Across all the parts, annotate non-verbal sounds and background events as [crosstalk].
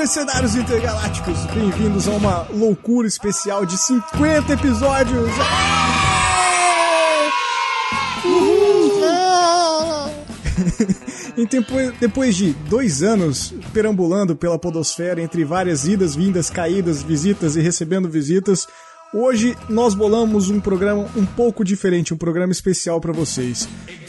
mercenários intergalácticos, bem-vindos a uma loucura especial de 50 episódios! [laughs] em tempo, depois de dois anos perambulando pela podosfera entre várias idas, vindas, caídas, visitas e recebendo visitas, hoje nós bolamos um programa um pouco diferente, um programa especial para vocês.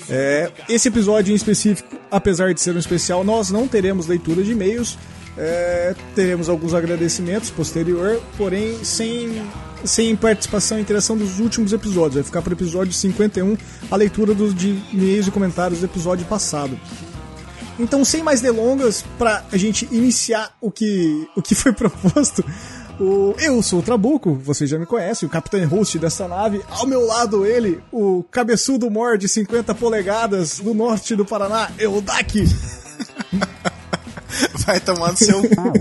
É, esse episódio em específico, apesar de ser um especial, nós não teremos leitura de e-mails, é, teremos alguns agradecimentos posterior, porém sem, sem participação e interação dos últimos episódios. Vai ficar para o episódio 51 a leitura dos de e-mails e comentários do episódio passado. Então, sem mais delongas, para a gente iniciar o que, o que foi [laughs] proposto, o, eu sou o Trabuco, você já me conhece, o capitão host dessa nave. Ao meu lado, ele, o cabeçudo mor de 50 polegadas do norte do Paraná, Eudak. [laughs] [laughs] Vai tomar no seu cu.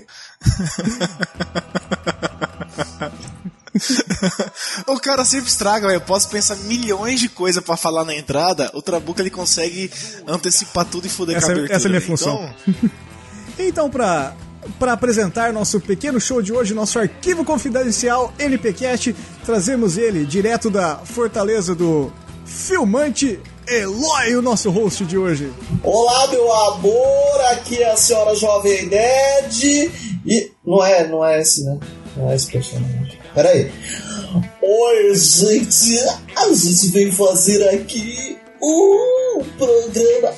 [laughs] o cara sempre estraga, velho. Eu posso pensar milhões de coisas para falar na entrada. O Trabuco ele consegue antecipar tudo e foder essa, com a abertura. Essa é a minha função. Então, então pra, pra apresentar nosso pequeno show de hoje, nosso arquivo confidencial NPCast, trazemos ele direto da fortaleza do filmante Eloy, o nosso host de hoje. Olá, meu amor, aqui é a senhora Jovem Nerd. E. Não é, não é esse, né? Não é esse personagem. Peraí. Oi, gente! A gente veio fazer aqui um programa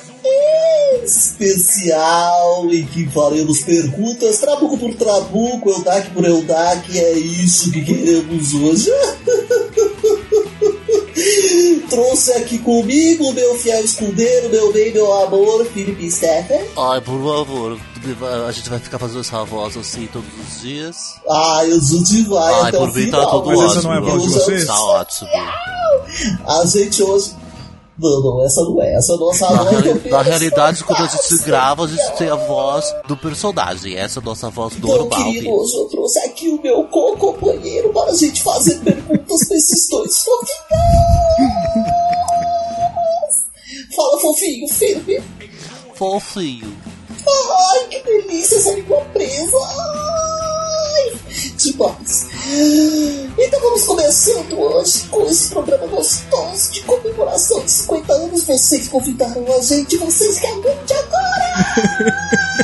especial em que faremos perguntas trabuco por trabuco, Eldak por Eldak. É isso que queremos hoje. [laughs] Trouxe aqui comigo meu fiel escudeiro, meu bem, meu amor, Felipe Steffen. Ai, por favor, a gente vai ficar fazendo essa voz assim todos os dias. Ai, a gente vai. Ai, por mim tá todo Mas ótimo. essa não é a voz de vocês? Tá ótimo. A gente hoje. Não, não, essa não é. Essa nossa Na, voz eu reali- na realidade, quando a gente grava, a gente tem a voz do personagem. Essa é a nossa voz Então, normal. querido, hoje eu trouxe aqui o meu co-companheiro para a gente fazer perguntas para esses dois fofinhos. Fala, fofinho, firme. Fofinho. Ai, que delícia essa língua presa. Então vamos começando hoje com esse programa gostoso de comemoração de 50 anos. Vocês convidaram a gente, vocês que de agora. [laughs]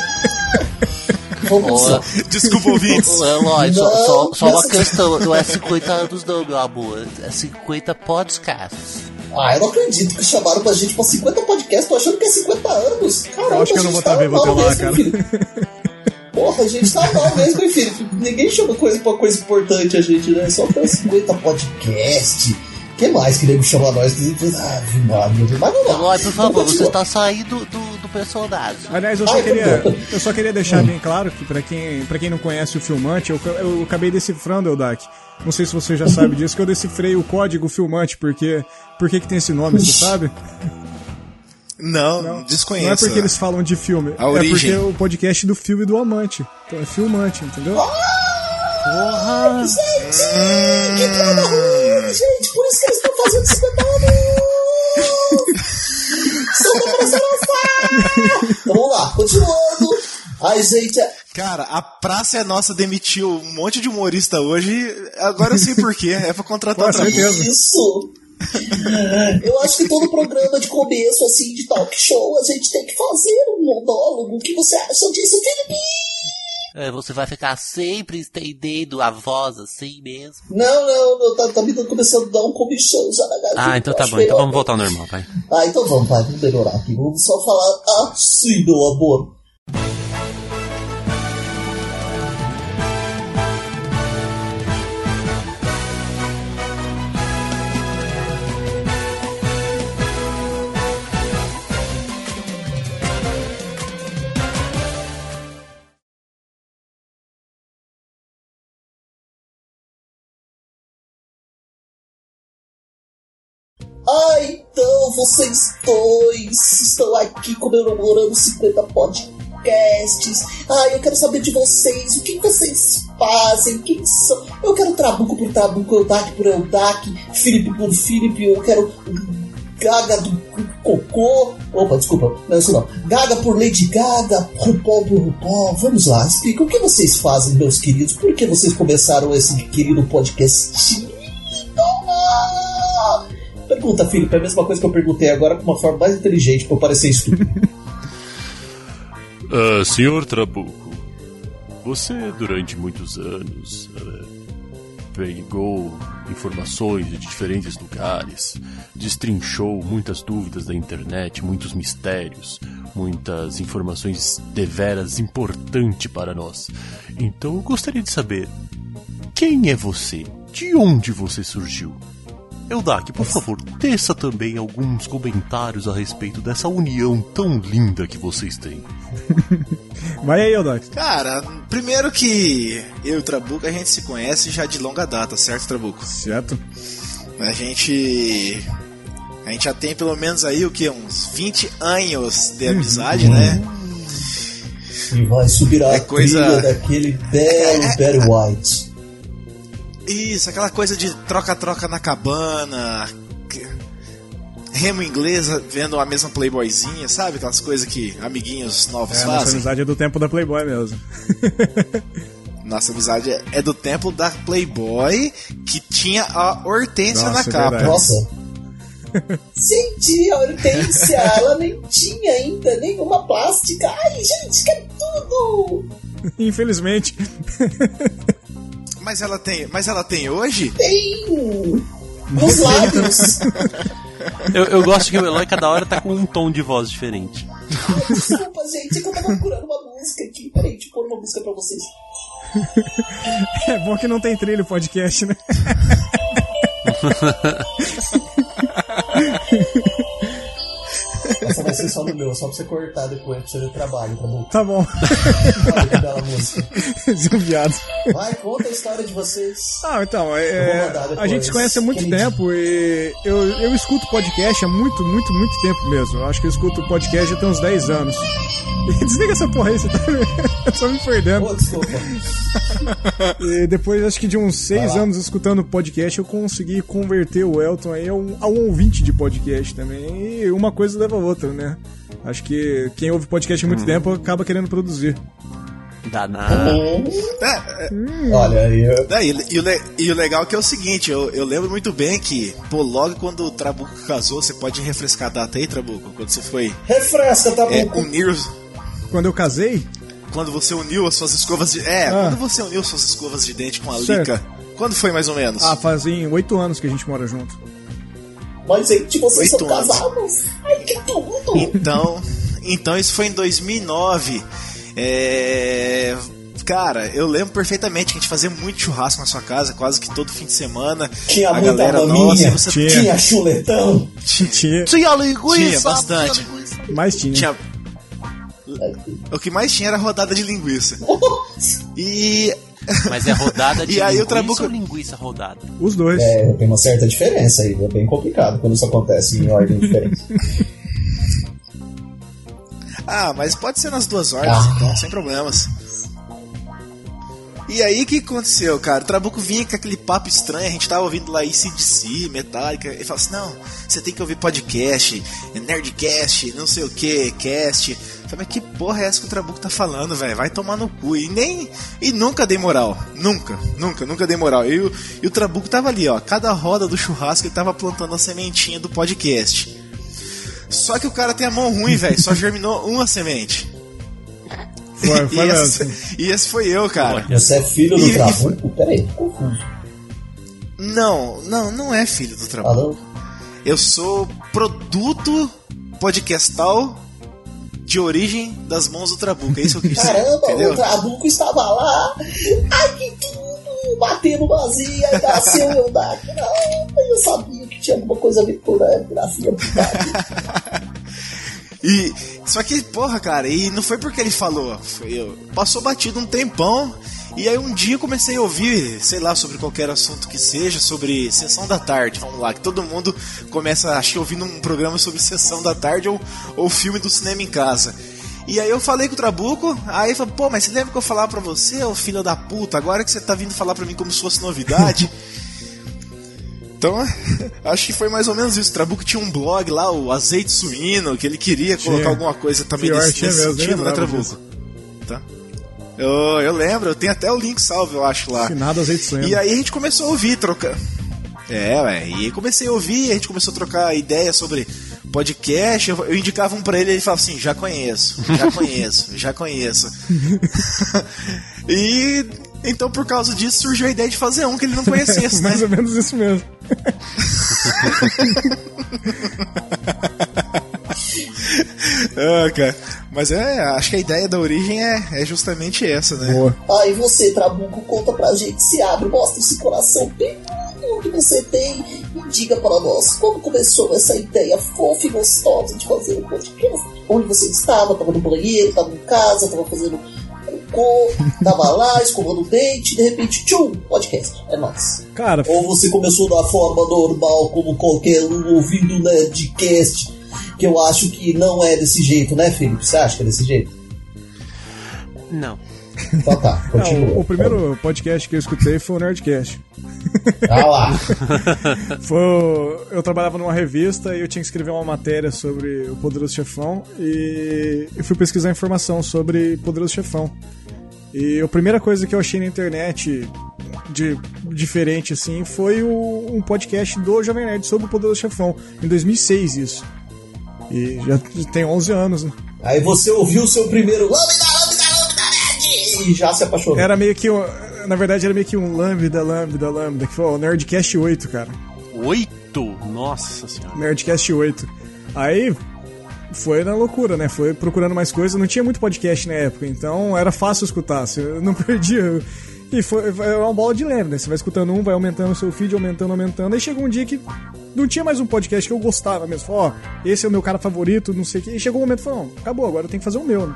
Vamos lá. Desculpa, ouvintes. Ô, Eloy, só, Não, só, só uma questão. Não é 50 anos não, meu amor. É 50 podcasts. Ah, eu não acredito que chamaram pra gente pra 50 podcasts. Tô achando que é 50 anos. Caramba, Eu acho que eu não vou tá tá vivo até lá, mesmo, cara. [laughs] Porra, a gente tá mal mesmo, hein, filho? Ninguém chama coisa pra coisa importante a gente, né? Só pra 50 podcast. O que mais que nego chama nós? Ah, Maria, mas lá. Eloy, por favor, você está saindo do, do personagem. Aliás, eu só Ai, queria, eu só queria deixar bem claro que pra quem, pra quem não conhece o filmante, eu, eu acabei decifrando, Eldak. Não sei se você já sabe disso, que eu decifrei o código filmante, porque. Por que, que tem esse nome, você sabe? Não, desconheço. Não é porque eles falam de filme, A é origem. porque é o podcast do filme do amante. Então é filmante, entendeu? Porra! Gente, que piada ruim, gente. Por isso que eles estão fazendo 50 anos. São comemoração lançar. Então vamos lá, continuando. Ai, gente, é- Cara, a Praça é Nossa demitiu um monte de humorista hoje. Agora eu sei porquê. É pra contratar Com outra certeza. Isso! Eu acho que todo programa de começo, assim, de talk show, a gente tem que fazer um monólogo. O que você acha disso, Felipe? É, você vai ficar sempre estendendo a voz assim mesmo. Não, não, não tá, tá me começando a dar um comichão já na garganta. Ah, então tá bom. Então melhor. vamos voltar ao normal, vai. Ah, então vamos, pai, vamos melhorar aqui. Vamos só falar assim, meu amor. Ah, então vocês dois estão aqui comemorando 50 podcasts. Ah, eu quero saber de vocês, o que vocês fazem, quem são. Eu quero Trabuco por Trabuco, Eldak por Eldak, Felipe por Felipe, eu quero Gaga do Cocô. Opa, desculpa, não é isso não. Gaga por Lady Gaga, RuPaul por RuPaul. Vamos lá, explica o que vocês fazem, meus queridos. Por que vocês começaram esse querido podcast? Pergunta, Felipe, é a mesma coisa que eu perguntei agora com uma forma mais inteligente eu parecer estúpido. [laughs] Ah, senhor Trabuco, você durante muitos anos eh, pegou informações de diferentes lugares, destrinchou muitas dúvidas da internet, muitos mistérios, muitas informações deveras importantes para nós. Então eu gostaria de saber quem é você? De onde você surgiu? Eudak, por favor, teça também alguns comentários a respeito dessa união tão linda que vocês têm. [laughs] Vai aí, Eldox. Cara, primeiro que eu e o Trabuco a gente se conhece já de longa data, certo, Trabuco? Certo? A gente. A gente já tem pelo menos aí o que? Uns 20 anos de amizade, né? E vai subir a É coisa- daquele belo [laughs] Barry White. Isso, aquela coisa de troca-troca na cabana. Remo inglesa vendo a mesma playboyzinha, sabe? Aquelas coisas que amiguinhos novos É, nossa fazem. amizade é do tempo da Playboy mesmo. [laughs] Nossa amizade é- é do tempo da Playboy que tinha a Hortência Nossa, na é capa. verdade. Nossa. [laughs] Senti a Hortência, ela nem tinha ainda nenhuma plástica. Ai, gente, quero tudo! Infelizmente. [laughs] Mas ela tem, mas ela tem hoje? Tem! Nos lábios! [laughs] Eu, eu gosto que o Eloy cada hora tá com um tom de voz diferente. Ai, desculpa, gente, é que eu tava procurando uma música aqui. Peraí, deixa eu pôr uma música pra vocês. É bom que não tem trilho podcast, né? [laughs] Essa vai ser só no meu, só pra você cortar depois, pra você ter trabalho, tá bom? Tá bom. Olha que bela música. Esse é. Vai, conta a história de vocês. Ah, então, é, a gente se conhece há muito tempo e eu, eu escuto podcast há muito, muito, muito tempo mesmo. Eu acho que eu escuto podcast já tem uns 10 anos. [laughs] Desliga essa porra aí, você tá só [laughs] me perdendo. Ô, desculpa. [laughs] E depois, acho que de uns Vai 6 lá. anos escutando podcast, eu consegui converter o Elton aí a um, a um ouvinte de podcast também. E uma coisa leva a outra, né? Acho que quem ouve podcast há muito tempo acaba querendo produzir. Danado. É, é, Olha, eu, é, e, e o e o legal é que é o seguinte, eu, eu lembro muito bem que, pô, logo quando o Trabuco casou, você pode refrescar a data aí, Trabuco? Quando você foi refresca, tá é, unir. Quando eu casei, Quando você uniu as suas escovas de. É, Ah. quando você uniu suas escovas de dente com a Certo. Lica. Quando foi mais ou menos? ah, fazem 8 anos que a gente mora junto. Mas, gente, vocês Oito são anos. casados? Ai, que tudo! Então, então isso foi em 2009. É, Cara, eu lembro perfeitamente que a gente fazia muito churrasco na sua casa, quase que todo fim de semana. Tinha a muita galera maminha, nossa, e você Tinha. tinha chuletão. Tinha, Tinha linguiça! Tinha bastante. mais tinha. tinha. O que mais tinha era rodada de linguiça. [laughs] E. Mas é rodada de E aí o linguiça Trabuco- ou linguiça rodada? Os dois. É, tem uma certa diferença aí, é bem complicado quando isso acontece em ordem diferente. [laughs] Ah, mas pode ser nas duas ordens, Ah. então, sem problemas. E aí, o que aconteceu, cara? O Trabuco vinha com aquele papo estranho, a gente tava ouvindo lá ICDC, Metallica, ele falou assim, não, você tem que ouvir podcast, Nerdcast, não sei o que, cast. Falei, mas que porra é essa que o Trabuco tá falando, velho? Vai tomar no cu. E nem. E nunca dei moral. Nunca, nunca, nunca dei moral. E o, e o Trabuco tava ali, ó. Cada roda do churrasco ele tava plantando a sementinha do podcast. Só que o cara tem a mão ruim, velho. Só germinou [laughs] uma semente. Foi, [laughs] foi e, esse, e esse foi eu, cara. Você é filho do E- Trabuco? Peraí, tô confuso. Não, não, não é filho do Trabuco. não? Eu sou produto podcastal de origem das mãos do Trabuco. É isso que eu quis dizer, Caramba, entendeu? o Trabuco estava lá. Ai, que tudo! Batendo vazia, aí nasceu o Eudak. Não, eu sabia que tinha alguma coisa a ver com a gracinha. E só que, porra, cara, e não foi porque ele falou, foi eu. Passou batido um tempão. E aí um dia eu comecei a ouvir, sei lá, sobre qualquer assunto que seja, sobre sessão da tarde, vamos lá, que todo mundo começa, acho que ouvindo um programa sobre sessão da tarde ou, ou filme do cinema em casa. E aí eu falei com o Trabuco, aí ele falou, pô, mas você lembra que eu falava pra você, ô filho da puta, agora que você tá vindo falar pra mim como se fosse novidade? [laughs] Então, [laughs] acho que foi mais ou menos isso. O Trabuco tinha um blog lá, o Azeite Suíno, que ele queria colocar alguma coisa também Pior, nesse, tinha nesse sentido, né, Trabuco? Tá? Eu, eu lembro, eu tenho até o link salvo, eu acho lá. Finado azeite. E aí a gente começou a ouvir, trocar. É, ué, e comecei a ouvir, a gente começou a trocar ideias sobre podcast. Eu, eu indicava um pra ele e ele falava assim: já conheço, já [laughs] conheço, já conheço. [laughs] e então por causa disso surgiu a ideia de fazer um que ele não conhecesse, [laughs] né? Mais ou menos isso mesmo. Ah, cara. Mas é, acho que a ideia da origem é, é justamente essa, né? Boa. Ah, e você, Trabuco, conta pra gente, se abre, mostra esse coração bem que você tem e diga para nós como começou essa ideia fofa e gostosa de fazer um podcast. Onde você estava? Estava no banheiro, estava em casa, estava fazendo cocô, [laughs] tava lá escovando o dente, de repente, tchum, podcast. É nóis. Cara, Ou você começou da forma normal, como qualquer um ouvindo um Nerdcast, que eu acho que não é desse jeito, né, Felipe? Você acha que é desse jeito? Não. Então tá, não, continua. o, o primeiro podcast que eu escutei foi o Nerdcast. Ah lá. [laughs] Foi, eu trabalhava numa revista e eu tinha que escrever uma matéria sobre o Poderoso Chefão e eu fui pesquisar informação sobre Poderoso Chefão. E a primeira coisa que eu achei na internet de diferente assim foi o- um podcast do Jovem Nerd sobre o Poderoso Chefão, em 2006 isso. E já tem 11 anos, né? Aí você ouviu o seu primeiro Lambda, Lambda, Lambda Nerd e já se apaixonou. Era meio que um, na verdade era meio que um lambda, lambda, lambda, que foi o Nerdcast 8, cara. Oito? Nossa senhora. Nerdcast 8. Aí foi na loucura, né? Foi procurando mais coisas. Não tinha muito podcast na época, então era fácil escutar. Você não [laughs] perdia. E foi, foi uma bola de leve, né? Você vai escutando um, vai aumentando o seu feed, aumentando, aumentando. Aí chegou um dia que não tinha mais um podcast que eu gostava mesmo. Ó, esse é o meu cara favorito, não sei o quê. E chegou um momento e falou, não, acabou, agora eu tenho que fazer o meu, né?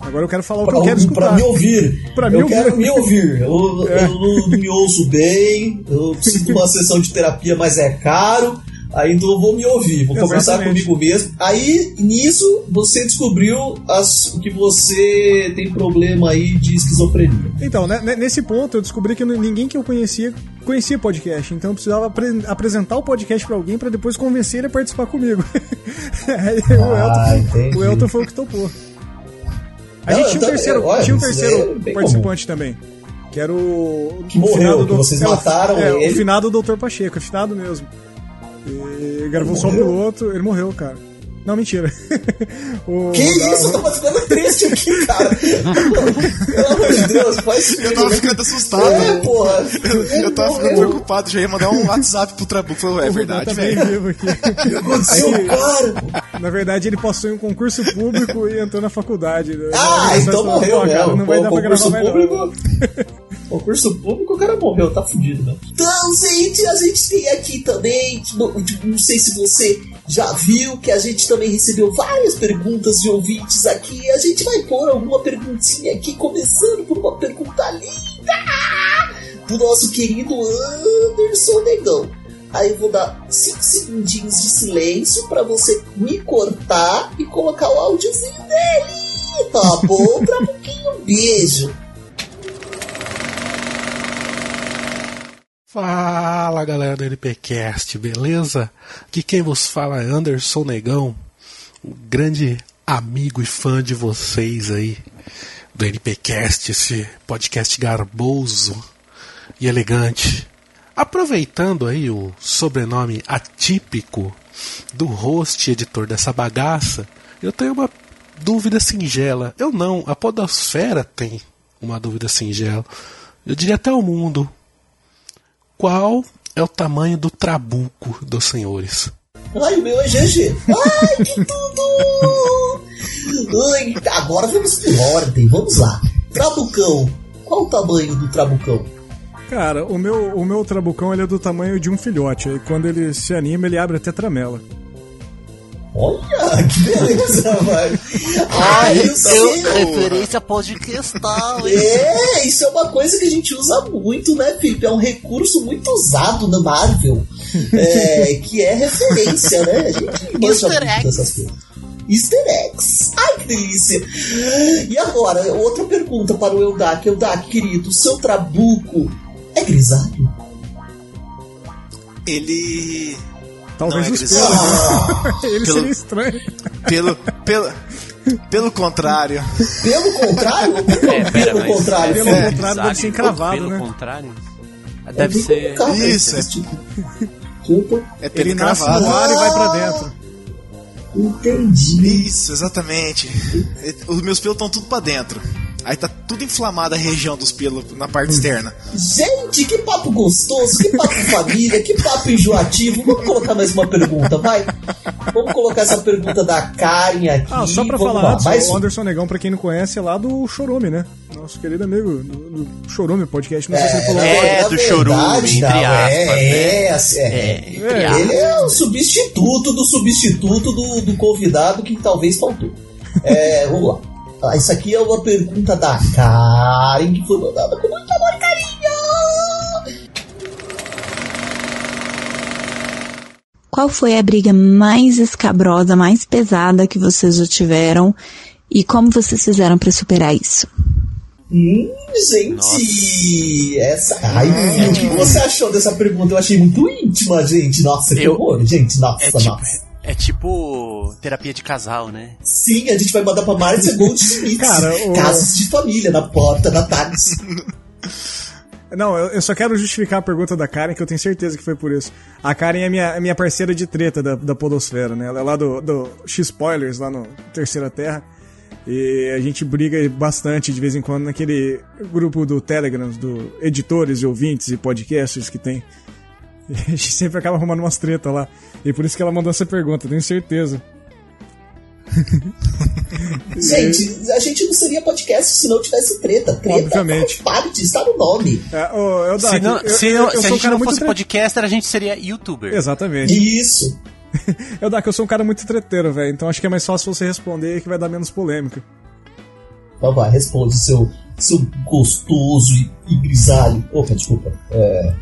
Agora eu quero falar o que eu quero pra escutar. me ouvir. Pra me eu ouvir. quero me ouvir. Eu, É. eu não me ouço bem, eu preciso de uma sessão de terapia, mas é caro. Aí então eu vou me ouvir, vou conversar Exatamente. comigo mesmo. Aí, nisso, você descobriu as, que você tem problema aí de esquizofrenia. Então, né, nesse ponto eu descobri que ninguém que eu conhecia conhecia podcast, então eu precisava apre- apresentar o podcast pra alguém pra depois convencer ele a participar comigo. [laughs] Aí o, Ah, Elton, entendi. o Elton foi o que topou. A Não, gente tinha um então, terceiro, olha, tinha um terceiro é participante também. Que era o. Que o morreu, que vocês é, o- mataram é, ele. O finado Dr. Pacheco, é finado mesmo. E gravou só o Morreu? piloto, ele morreu, cara. Não, mentira. [laughs] O- Que isso? Eu tô ficando triste aqui, cara. Pelo amor de Deus, faz Eu tava ficando assustado. É, porra. Eu tava ficando preocupado, já ia mandar um WhatsApp pro Trabuco. É o verdade, tá velho. vivo aqui. Aí- cara. Na verdade, ele passou em um concurso público e entrou na faculdade. Ah, então morreu mesmo. Não vai Pô, dar pra gravar mais não. [laughs] Concurso público, o cara morreu, tá fudido, né? Então, gente, a gente tem aqui também, não, não sei se você já viu, que a gente também recebeu várias perguntas de ouvintes aqui. A gente vai pôr alguma perguntinha aqui, começando por uma pergunta linda do nosso querido Anderson Negão. Aí eu vou dar 5 segundinhos de silêncio pra você me cortar e colocar o áudiozinho dele. Tá bom? Pra pouquinho. Um beijo. Fala galera do NPcast, beleza? Aqui quem vos fala é Anderson Negão, um grande amigo e fã de vocês aí do NPcast, esse podcast garboso e elegante. Aproveitando aí o sobrenome atípico do host editor dessa bagaça, eu tenho uma dúvida singela. Eu não, a Podosfera tem uma dúvida singela. Eu diria até o mundo. Qual é o tamanho do trabuco dos senhores? Ai, o meu é GG. Ai, que tudo! Ai, agora vamos por ordem, vamos lá. Trabucão. Qual o tamanho do trabucão? Cara, o meu, o meu trabucão ele é do tamanho de um filhote. Aí quando ele se anima, ele abre até tramela. Olha, que beleza, vai. Ai, eu Eu, sei. referência podcastal, hein? É, isso é uma coisa que a gente usa muito, né, Felipe? É um recurso muito usado na Marvel, é, [laughs] que é referência, né? A gente manja Easter muito dessas coisas. Easter eggs. Ai, que delícia. E agora, outra pergunta para o Eldak. Eldak, querido, o seu trabuco é grisalho? ele. Talvez não é os pelos. [laughs] Ele Pelo- seria estranho. Pelo, pelo, pelo contrário. Pelo contrário? É, pera, pelo mas- contrário? Pelo Fred? contrário, deve ser encravado, Pelo né? contrário. É Deve bem ser. Isso, esse tipo. É pelo Ele nasce cravado. no ar e vai pra dentro. Entendi. Isso, exatamente. Os meus pelos estão tudo pra dentro. Aí tá tudo inflamado a região dos pelos na parte externa. Gente, que papo gostoso, que papo [laughs] família, que papo enjoativo. Vamos colocar mais uma pergunta, vai? Vamos colocar essa pergunta da Karen aqui. Ah, só pra Vamos falar antes, mais o um. Anderson Negão, pra quem não conhece, é lá do Chorume, né? Nosso querido amigo do, do Chorume Podcast. Não sei se ele falou. É, na do chorume, entre não, aspas, É, né? é, assim, é. É, É. aspas. Ele é o substituto do substituto do, do convidado que talvez faltou. É, vamos lá. Ah, Isso aqui é uma pergunta da Karen que foi mandada com muito amor e carinho. Qual foi a briga mais escabrosa, mais pesada que vocês já tiveram? E como vocês fizeram pra superar isso? Hum, gente, essa. Ai, o que você achou dessa pergunta? Eu achei muito íntima, gente. Nossa, que Eu- horror, gente. Nossa, É tipo, nossa. É tipo terapia de casal, né? Sim, a gente vai mandar pra Márcia [laughs] Goldsmith. Cara, o- Casas de família na porta da Thales. [laughs] Não, eu, só quero justificar a pergunta da Karen, que eu tenho certeza que foi por isso. A Karen é minha, é minha parceira de treta da, da Podosfera, né? Ela é lá do, do X-Spoilers, lá no Terceira Terra. E a gente briga bastante de vez em quando naquele grupo do Telegram, do editores e ouvintes e podcasters que tem. [laughs] A gente sempre acaba arrumando umas tretas lá. E por isso que ela mandou essa pergunta, tenho certeza. [laughs] Gente, a gente não seria podcast se não tivesse treta. Treta Obviamente. faz parte, está no nome. É, ô, eu, Se, não, eu, se, eu- não- eu se a um gente não fosse tre- podcaster, a gente seria youtuber. Exatamente. Isso. [laughs] Eu dá que eu sou um cara muito treteiro, velho. Então acho que é mais fácil você responder que vai dar menos polêmica. Então vai, responde, seu, seu gostoso e, e grisalho. Opa, desculpa. É,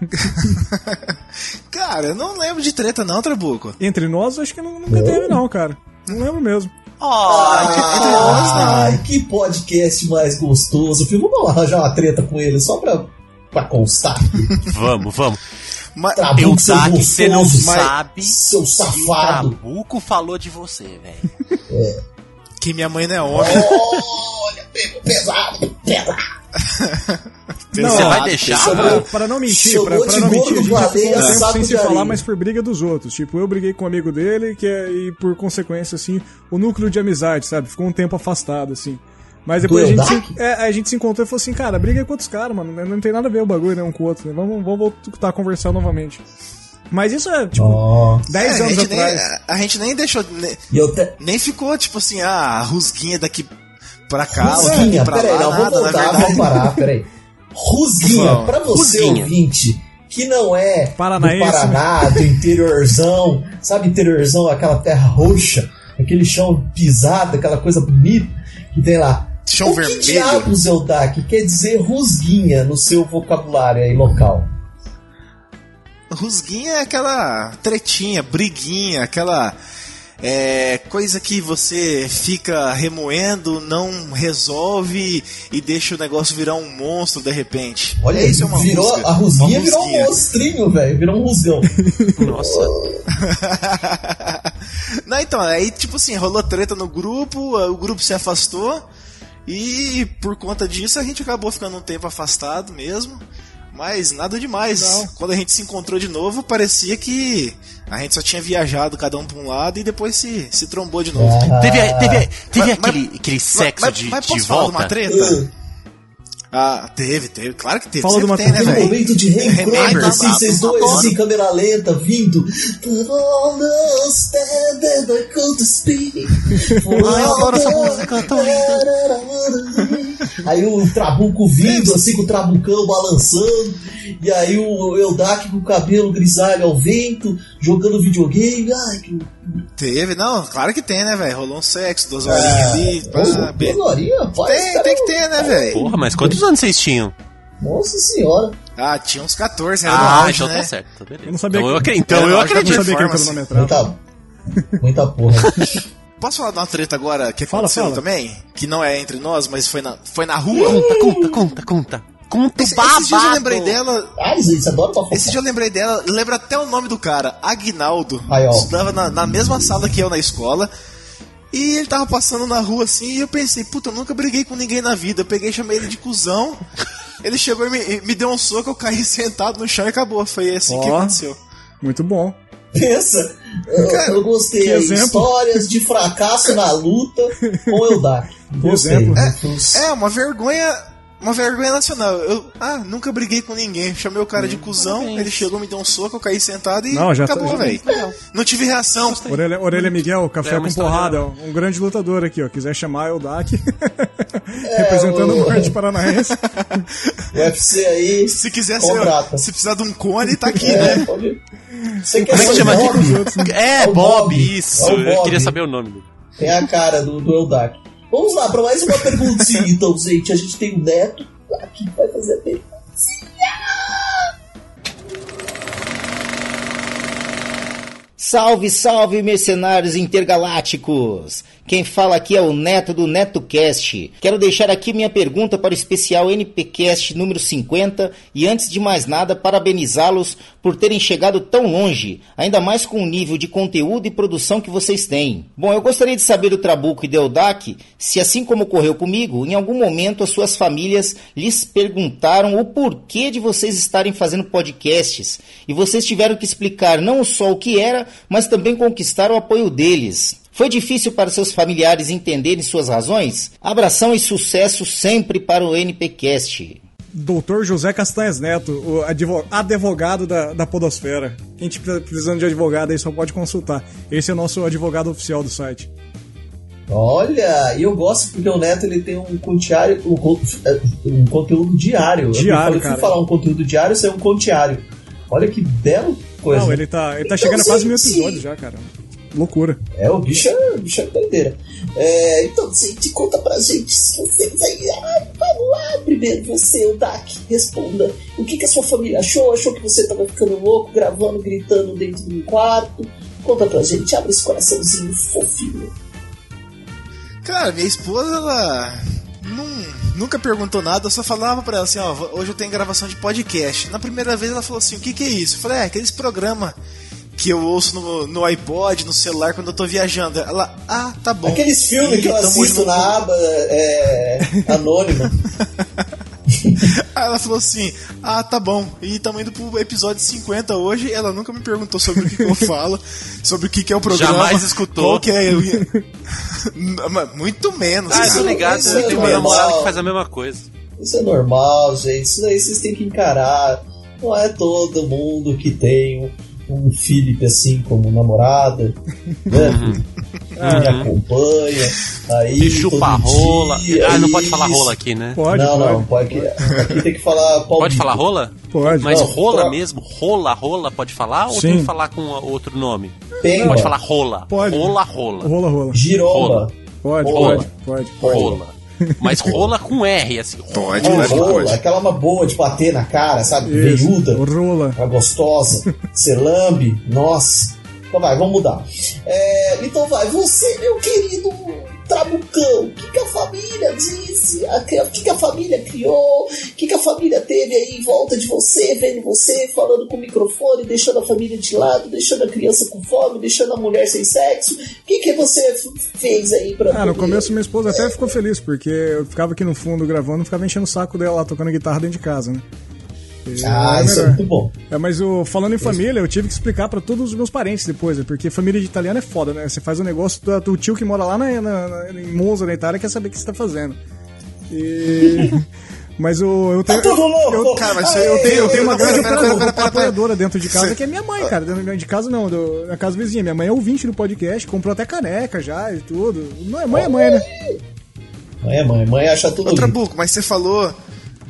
[laughs] Cara, eu não lembro de treta não, Trabuco. Entre nós, acho que não, nunca teve, não, cara. Não lembro mesmo. Ai, que podcast mais gostoso. Filho, vamos arranjar uma treta com ele só pra, pra constar. Vamos, vamos. Mas, Trabuco, Eu tá que você não sabe Seu que o safado. Trabuco falou de você, velho. que minha mãe não é homem. Olha, pego pesado, pesado. [laughs] Não, você vai ó, deixar, chamou- Pra, pra não mentir, pra, pra não mentir, a gente ficou um tempo sem se falar, mas por briga dos outros. Tipo, eu briguei com um amigo dele, que é, e por consequência, assim, o núcleo de amizade, sabe? Ficou um tempo afastado, assim. Mas depois a gente, se, é, a gente se encontrou e falou assim, cara, briga com outros caras, mano. Não tem nada a ver o bagulho, né, um com o outro. Né? Vamos, vamos voltar a conversar novamente. Mas isso é, tipo, Ó. 10 É, a, anos gente nem, atrás. a gente nem deixou. Nem, eu te... nem ficou tipo assim, ah, rusguinha daqui pra cá, Rusguinha, daqui pra peraí, lá, não, nada, na voltar, verdade. vamos parar, peraí. [laughs] Rusguinha, Vamos. pra você Rusguinha. ouvinte, que não é Paranaense, do Paraná, do interiorzão, sabe interiorzão, aquela terra roxa, aquele chão pisado, aquela coisa bonita que tem lá. Chão o vermelho. que diabos, Eldak, quer dizer rusguinha no seu vocabulário aí local? Rusguinha é aquela tretinha, briguinha, aquela é, coisa que você fica remoendo, não resolve e deixa o negócio virar um monstro de repente. Olha isso é uma virou, rusga. a rusguinha Uma virou um monstrinho, velho, virou um rusgão. [laughs] Nossa. [laughs] Não, então, aí tipo assim, rolou treta no grupo, o grupo se afastou e por conta disso a gente acabou ficando um tempo afastado mesmo. Mas nada demais. Não. Quando a gente se encontrou de novo, parecia que a gente só tinha viajado cada um pra um lado e depois se, se trombou de novo. Ah, Teve, teve, teve Mas- aquele, aquele sexo mas, de, mas de posso falar de uma volta? treta? Ah, teve, teve. Claro que teve. Fala de uma tem, né, velho? momento de reencontro, Remember. assim, vocês dois, Adoro. assim, câmera lenta, vindo. I speak. Ai, eu adoro essa música, tão Aí o Trabuco vindo, assim, com o Trabucão balançando. E aí o Eldak com o cabelo grisalho ao vento, jogando videogame. Ai, que. Teve, não, claro que tem, né, velho? Rolou um sexo, duas horinhas ali. Nossa, be- duas horinhas? Pode, Tem, tem que ter, né, velho? Porra, mas quantos anos vocês tinham? Nossa senhora. Ah, tinha uns 14, era no Ah, auge, então né? tá certo, tá beleza. Eu não sabia então que- eu acredito. Então eu eu Eu acredito. não sabia que ele Performance. cronometrava. Muita, muita porra. Posso falar de uma treta agora que Fala, aconteceu fala. também? Que não é entre nós, mas foi na, foi na rua? Conta, conta, conta, conta. Conto Esse, babado. esse dia eu lembrei dela. Ai, gente, adoro uma Esse dia eu lembrei dela, lembro até o nome do cara, Agnaldo. Aí, ó. Estudava na, na mesma sala que eu na escola. E ele tava passando na rua assim, e eu pensei, puta, eu nunca briguei com ninguém na vida. Eu peguei e chamei ele de cuzão. Ele chegou e me, me deu um soco, eu caí [laughs] sentado no chão e acabou. Foi assim que Ó. aconteceu. Muito bom. Pensa, eu, Cara, eu gostei. que. Histórias de fracasso na luta com o Eldak. Gostei. exemplo. É, uma vergonha. Uma vergonha nacional. Eu, ah, nunca briguei com ninguém. Chamei o cara de cuzão, ele chegou, me deu um soco, eu caí sentado e Não, já tá- acabou, já- velho. Não tive reação. Orelha, Orelha Miguel, café É com porrada, um grande lutador aqui, ó. Quiser chamar é o Dak, [laughs] [laughs] representando o o- Norte Paranaense. [laughs] UFC aí. Se quiser ser, se precisar de um cone, tá aqui, É, né? pode. Você quer Como é que ser chama Bob? aqui? É, É Bob, Bob. isso. É o Eu Bob. queria saber o nome dele. Tem a cara do, do Eldak. Vamos lá, para mais uma perguntinha, então, gente. A gente tem o Neto aqui que vai fazer a pergunta. Salve, salve, mercenários intergalácticos! Quem fala aqui é o Neto do NetoCast. Quero deixar aqui minha pergunta para o especial NPcast número 50 e antes de mais nada parabenizá-los por terem chegado tão longe, ainda mais com o nível de conteúdo e produção que vocês têm. Bom, eu gostaria de saber do Trabuco e do Eldak se assim como ocorreu comigo, em algum momento as suas famílias lhes perguntaram o porquê de vocês estarem fazendo podcasts e vocês tiveram que explicar não só o que era, mas também conquistar o apoio deles. Foi difícil para seus familiares entenderem suas razões? Abração e sucesso sempre para o NPcast. Doutor José Castanhas Neto, o advo- advogado da, da Podosfera. Quem tiver precisando de advogado aí só pode consultar. Esse é o nosso advogado oficial do site. Olha, e eu gosto porque o Neto ele tem um conteário, um, con- um conteúdo diário. Diário, eu falei, cara. falar um conteúdo diário, isso é um conteário. Olha que belo coisa. Não, ele tá, ele tá Então, chegando a quase mil episódios já, cara. Loucura. É, o bicho é, o bicho é doideira. É, então, gente, conta pra gente se vocês aí. Ah, vamos lá, primeiro você, o Dak, responda. O que, que a sua família achou? Achou que você tava ficando louco, gravando, gritando dentro de um quarto? Conta pra gente, abre esse coraçãozinho fofinho. Cara, minha esposa, ela nun- nunca perguntou nada, eu só falava pra ela assim, ó, hoje eu tenho gravação de podcast. Na primeira vez ela falou assim, o que que é isso? Eu falei, é, aqueles programas que eu ouço no, no iPod, no celular, quando eu tô viajando. Ela, ah, tá bom. Aqueles filmes que eu Tamo assisto na aba é, anônima. Aí [laughs] ela falou assim, ah, tá bom. E estamos indo pro episódio 50 hoje. Ela nunca me perguntou sobre o que, que eu [laughs] falo, sobre o que, que é o programa. Jamais escutou. Qual que é? Eu [laughs] muito menos. Ah, eu cara. tô ligado. isso Tem é uma normal. namorada que faz a mesma coisa. Isso é normal, gente. Isso daí vocês têm que encarar. Não é todo mundo que tem um, Felipe assim como namorada, né? Que me acompanha. Aí, Que chupa todo rola. dia, Ah, não pode falar rola aqui, né? Pode, não, pode. não, pode. Aqui tem que falar pau Pode falar rola? Pode. Mas Não, rola pra- mesmo? Rola, rola, pode falar? Ou Sim. tem que falar com outro nome? Pemba, Pode falar rola. Pode. Rola, rola. Rola, rola. giromba, Rola. Pode, Rola. pode, pode. Rola. Mas rola com R, assim. Pode, rola, pode, pode. aquela uma boa de bater na cara, sabe? Isso. Veiuda, Rola. uma gostosa, [laughs] você lambe, nossa. Então vai, vamos mudar. É, então vai, você, meu querido Trabucão, o que, que a família disse? O que, que a família criou? O que, que a família teve aí em volta de você, vendo você, falando com o microfone, deixando a família de lado, deixando a criança com fome, deixando a mulher sem sexo? O que, que você fez aí pra Ah, no poder- começo minha esposa até ficou feliz, porque eu ficava aqui no fundo gravando, ficava enchendo o saco dela lá tocando guitarra dentro de casa, né? Ah, era isso é melhor. muito bom. É, mas o, falando em família, eu tive que explicar pra todos os meus parentes depois, né? porque família de italiano é foda, né? Você faz um negócio do, do tio que mora lá na, na- na- em Monza, na Itália, quer saber o que você tá fazendo. E. [laughs] Mas o, eu tenho. Tá tudo louco! Eu, Cara, mas eu, eu tenho, eu tenho uma Pera, grande apoiadora, pera, pera, pera. apoiadora dentro de casa, que é minha mãe, cara. Dentro de casa não, do, na casa vizinha. Minha mãe é ouvinte do podcast, comprou até caneca já e tudo. Não é mãe, é mãe, né? Mãe é mãe, mãe acha tudo Outra. Buco, mas você falou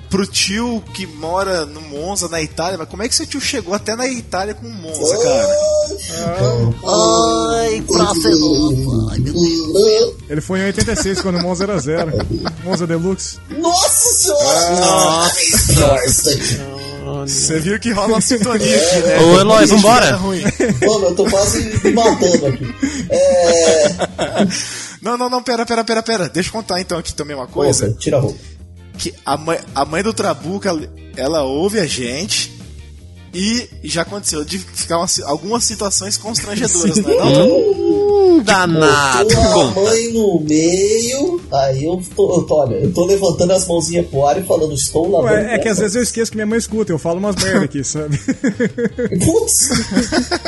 pro tio que mora no Monza, na Itália, mas como é que seu tio chegou até na Itália com o Monza, cara? Ai, próximo. Ai, meu Deus. Ele foi em 86, quando o Monza era zero. Monza Deluxe. Nossa senhora! Nossa! Você viu que rola uma sintonia aqui, né? Ô, Eloy, vambora. Mano, eu tô quase me matando aqui. É. Não, não, não, pera, pera, pera, pera. Deixa eu contar então aqui também uma coisa. Coisa, tira a roupa. Que a mãe, a mãe do Trabuco, ela, ela ouve a gente e já aconteceu de ficar uma, algumas situações constrangedoras, não é não, Trabuco? Hum, danado. A mãe no meio, aí eu tô, eu tô, olha, eu tô levantando as mãozinhas pro ar e falando, estou lavando. Ué, é que às vezes eu esqueço que minha mãe escuta, eu falo umas merda aqui, sabe? [laughs] Putz!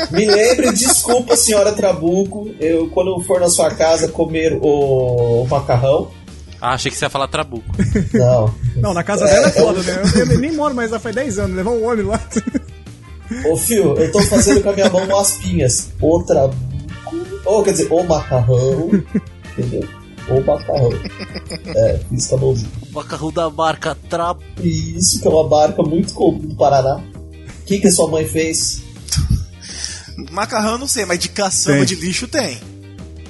Me lembre, desculpa, senhora Trabuco, eu quando eu for na sua casa comer o, o macarrão. Ah, achei que você ia falar trabuco. [laughs] Não. Não, na casa dela é foda, né? Eu, eu nem moro mais lá faz 10 anos, levar um homem lá. Ô fio, eu tô fazendo com a minha mão umas pinhas. O Trabuco. Ou quer dizer, o macarrão. Entendeu? O macarrão. É, com a mãozinha. Macarrão da marca Trabuco. Isso, que é uma barca muito comum do Paraná. O que, que a sua mãe fez? Macarrão não sei, mas de caçamba Tem. de lixo tem.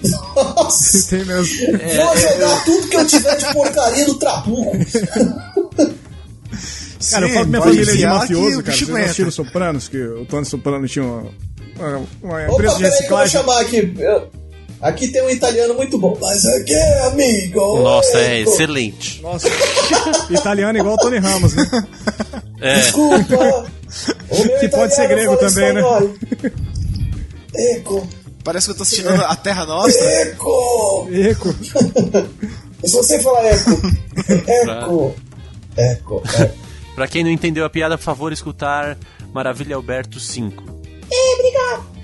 Nossa! Tem mesmo. Vou jogar tudo que eu tiver de porcaria no Trabuco. Cara, eu falo que minha família é de mafioso, o cara. Vocês assistiram Sopranos, que o Tony Soprano tinha uma, uma, uma Opa, empresa de peraí que eu vou chamar aqui. Eu- Aqui tem um italiano muito bom. Mas aqui é amigo. Nossa, é excelente. Nossa, [laughs] italiano igual o Tony Ramos, né? É, Desculpa. [laughs] Que pode ser grego também, né? espanhol. Eco, Parece que eu tô assistindo a Terra Nostra. eco. Eco. [laughs] Se você falar eco, eco, eco, eco. pra quem não entendeu a piada, por favor, escutar Maravilha Alberto 5. É,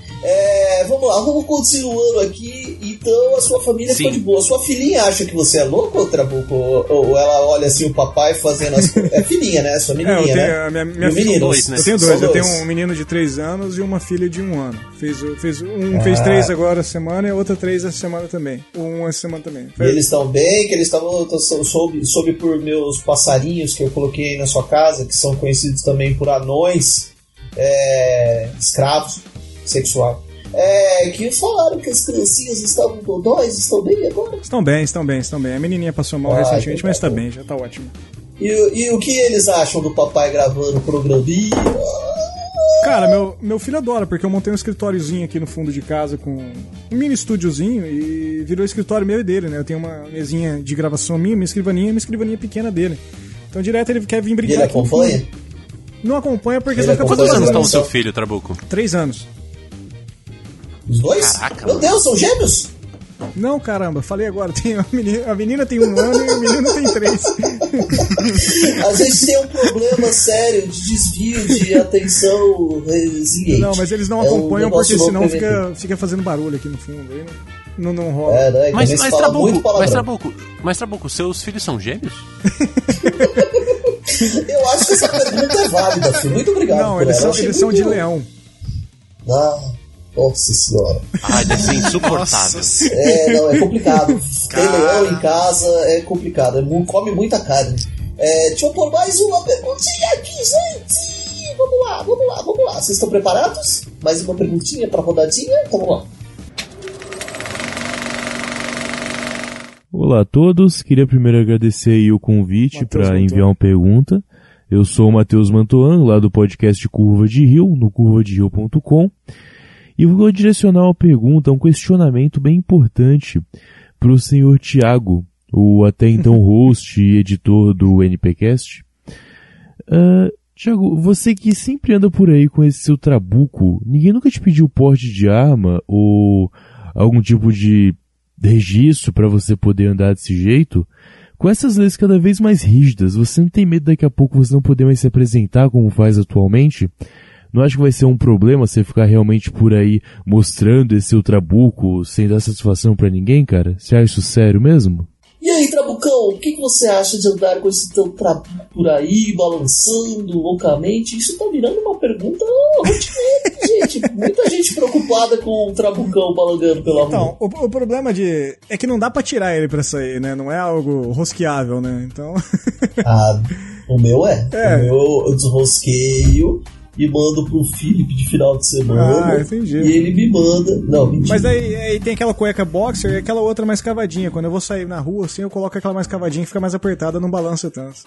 vamos lá, vamos continuando aqui. Então a sua família ficou Sim. de boa. Sua filhinha acha que você é louco, ou Trabuco? Ou, ou ela olha assim o papai fazendo as coisas. É filhinha, né? Sua É, eu menininha, tenho, né? a minha, filha, menino? dois, né? Eu tenho São dois, eu tenho um menino de 3 anos e uma filha de um ano. Fez, fez, um fez Ah. 3 agora essa semana e a outra 3 essa semana também. Um essa semana também. E eles estão bem, que eles estavam. Soube, soube por meus passarinhos que eu coloquei na sua casa, que são conhecidos também por anões é, escravos sexuais. É, que falaram que as criancinhas estavam dodóis, estão bem agora. Estão bem, estão bem, estão bem. A menininha passou mal Ah, recentemente, então mas tá tá bem, já tá ótimo. E, e o que eles acham do papai gravando o programinha? Cara, meu, meu filho adora, porque eu montei um escritóriozinho aqui no fundo de casa com um mini estúdiozinho e virou escritório meu e dele, né? Eu tenho uma mesinha de gravação minha, minha escrivaninha e uma escrivaninha pequena dele. Então direto ele quer vir E brincar ele aqui no acompanha? fundo. Não acompanha porque Ele senão fica acompanha Quantos anos fazendo está o seu filho, Trabuco? Três anos. Os dois? Caraca, Meu mano. Deus, são gêmeos? Não, caramba, falei agora. Tem a, menina, a menina tem um ano e o menino tem três. [laughs] A gente tem um problema sério de desvio de atenção resiliente. Não, mas eles não É um acompanham negócio porque senão fica, fica fazendo barulho aqui no fundo. Aí não, não, não rola. É, né? Mas, Mas, Trabuco, mas Trabuco, mas Trabuco, seus filhos são gêmeos? [laughs] Eu acho que essa pergunta é válida, filho. Muito obrigado. Não, eles ela. são, eles são de leão. Ah, nossa senhora. Ai, deve ser insuportável. É, não, é complicado. Cara. leão em casa é complicado. É, come muita carne. É, deixa eu pôr mais uma perguntinha aqui, gente. Vamos lá, vamos lá, vamos lá. Vocês estão preparados? Mais uma perguntinha pra rodadinha? Então vamos lá. Olá a todos, queria primeiro agradecer aí o convite para enviar uma pergunta. Eu sou o Matheus Mantoan, lá do podcast Curva de Rio, no curvaderio.com. E vou direcionar uma pergunta, um questionamento bem importante para o senhor Tiago, o até então [laughs] host e editor do NPcast. Ah, Tiago, você que sempre anda por aí com esse seu trabuco, ninguém nunca te pediu porte de arma ou algum tipo de registro para você poder andar desse jeito? Com essas leis cada vez mais rígidas, você não tem medo daqui a pouco você não poder mais se apresentar como faz atualmente? Não acho que vai ser um problema você ficar realmente por aí mostrando esse seu trabuco sem dar satisfação pra ninguém, cara? Você acha isso sério mesmo? E aí, Trabucão, o que, que você acha de andar com esse teu trabuco por aí, balançando loucamente? Isso tá virando uma pergunta rotineira, [laughs] gente. Muita gente preocupada com o Trabucão balangando pela rua. Então, o, o problema de. é que não dá pra tirar ele pra sair, né? Não é algo rosqueável, né? Então. [laughs] Ah, o meu é. É. O meu eu desrosqueio e mando pro Felipe de final de semana. Ah, entendi. E ele me manda. Não, mentira. Mas aí, aí tem aquela cueca boxer e aquela outra mais cavadinha. Quando eu vou sair na rua, assim, eu coloco aquela mais cavadinha que fica mais apertada, não balança tanto.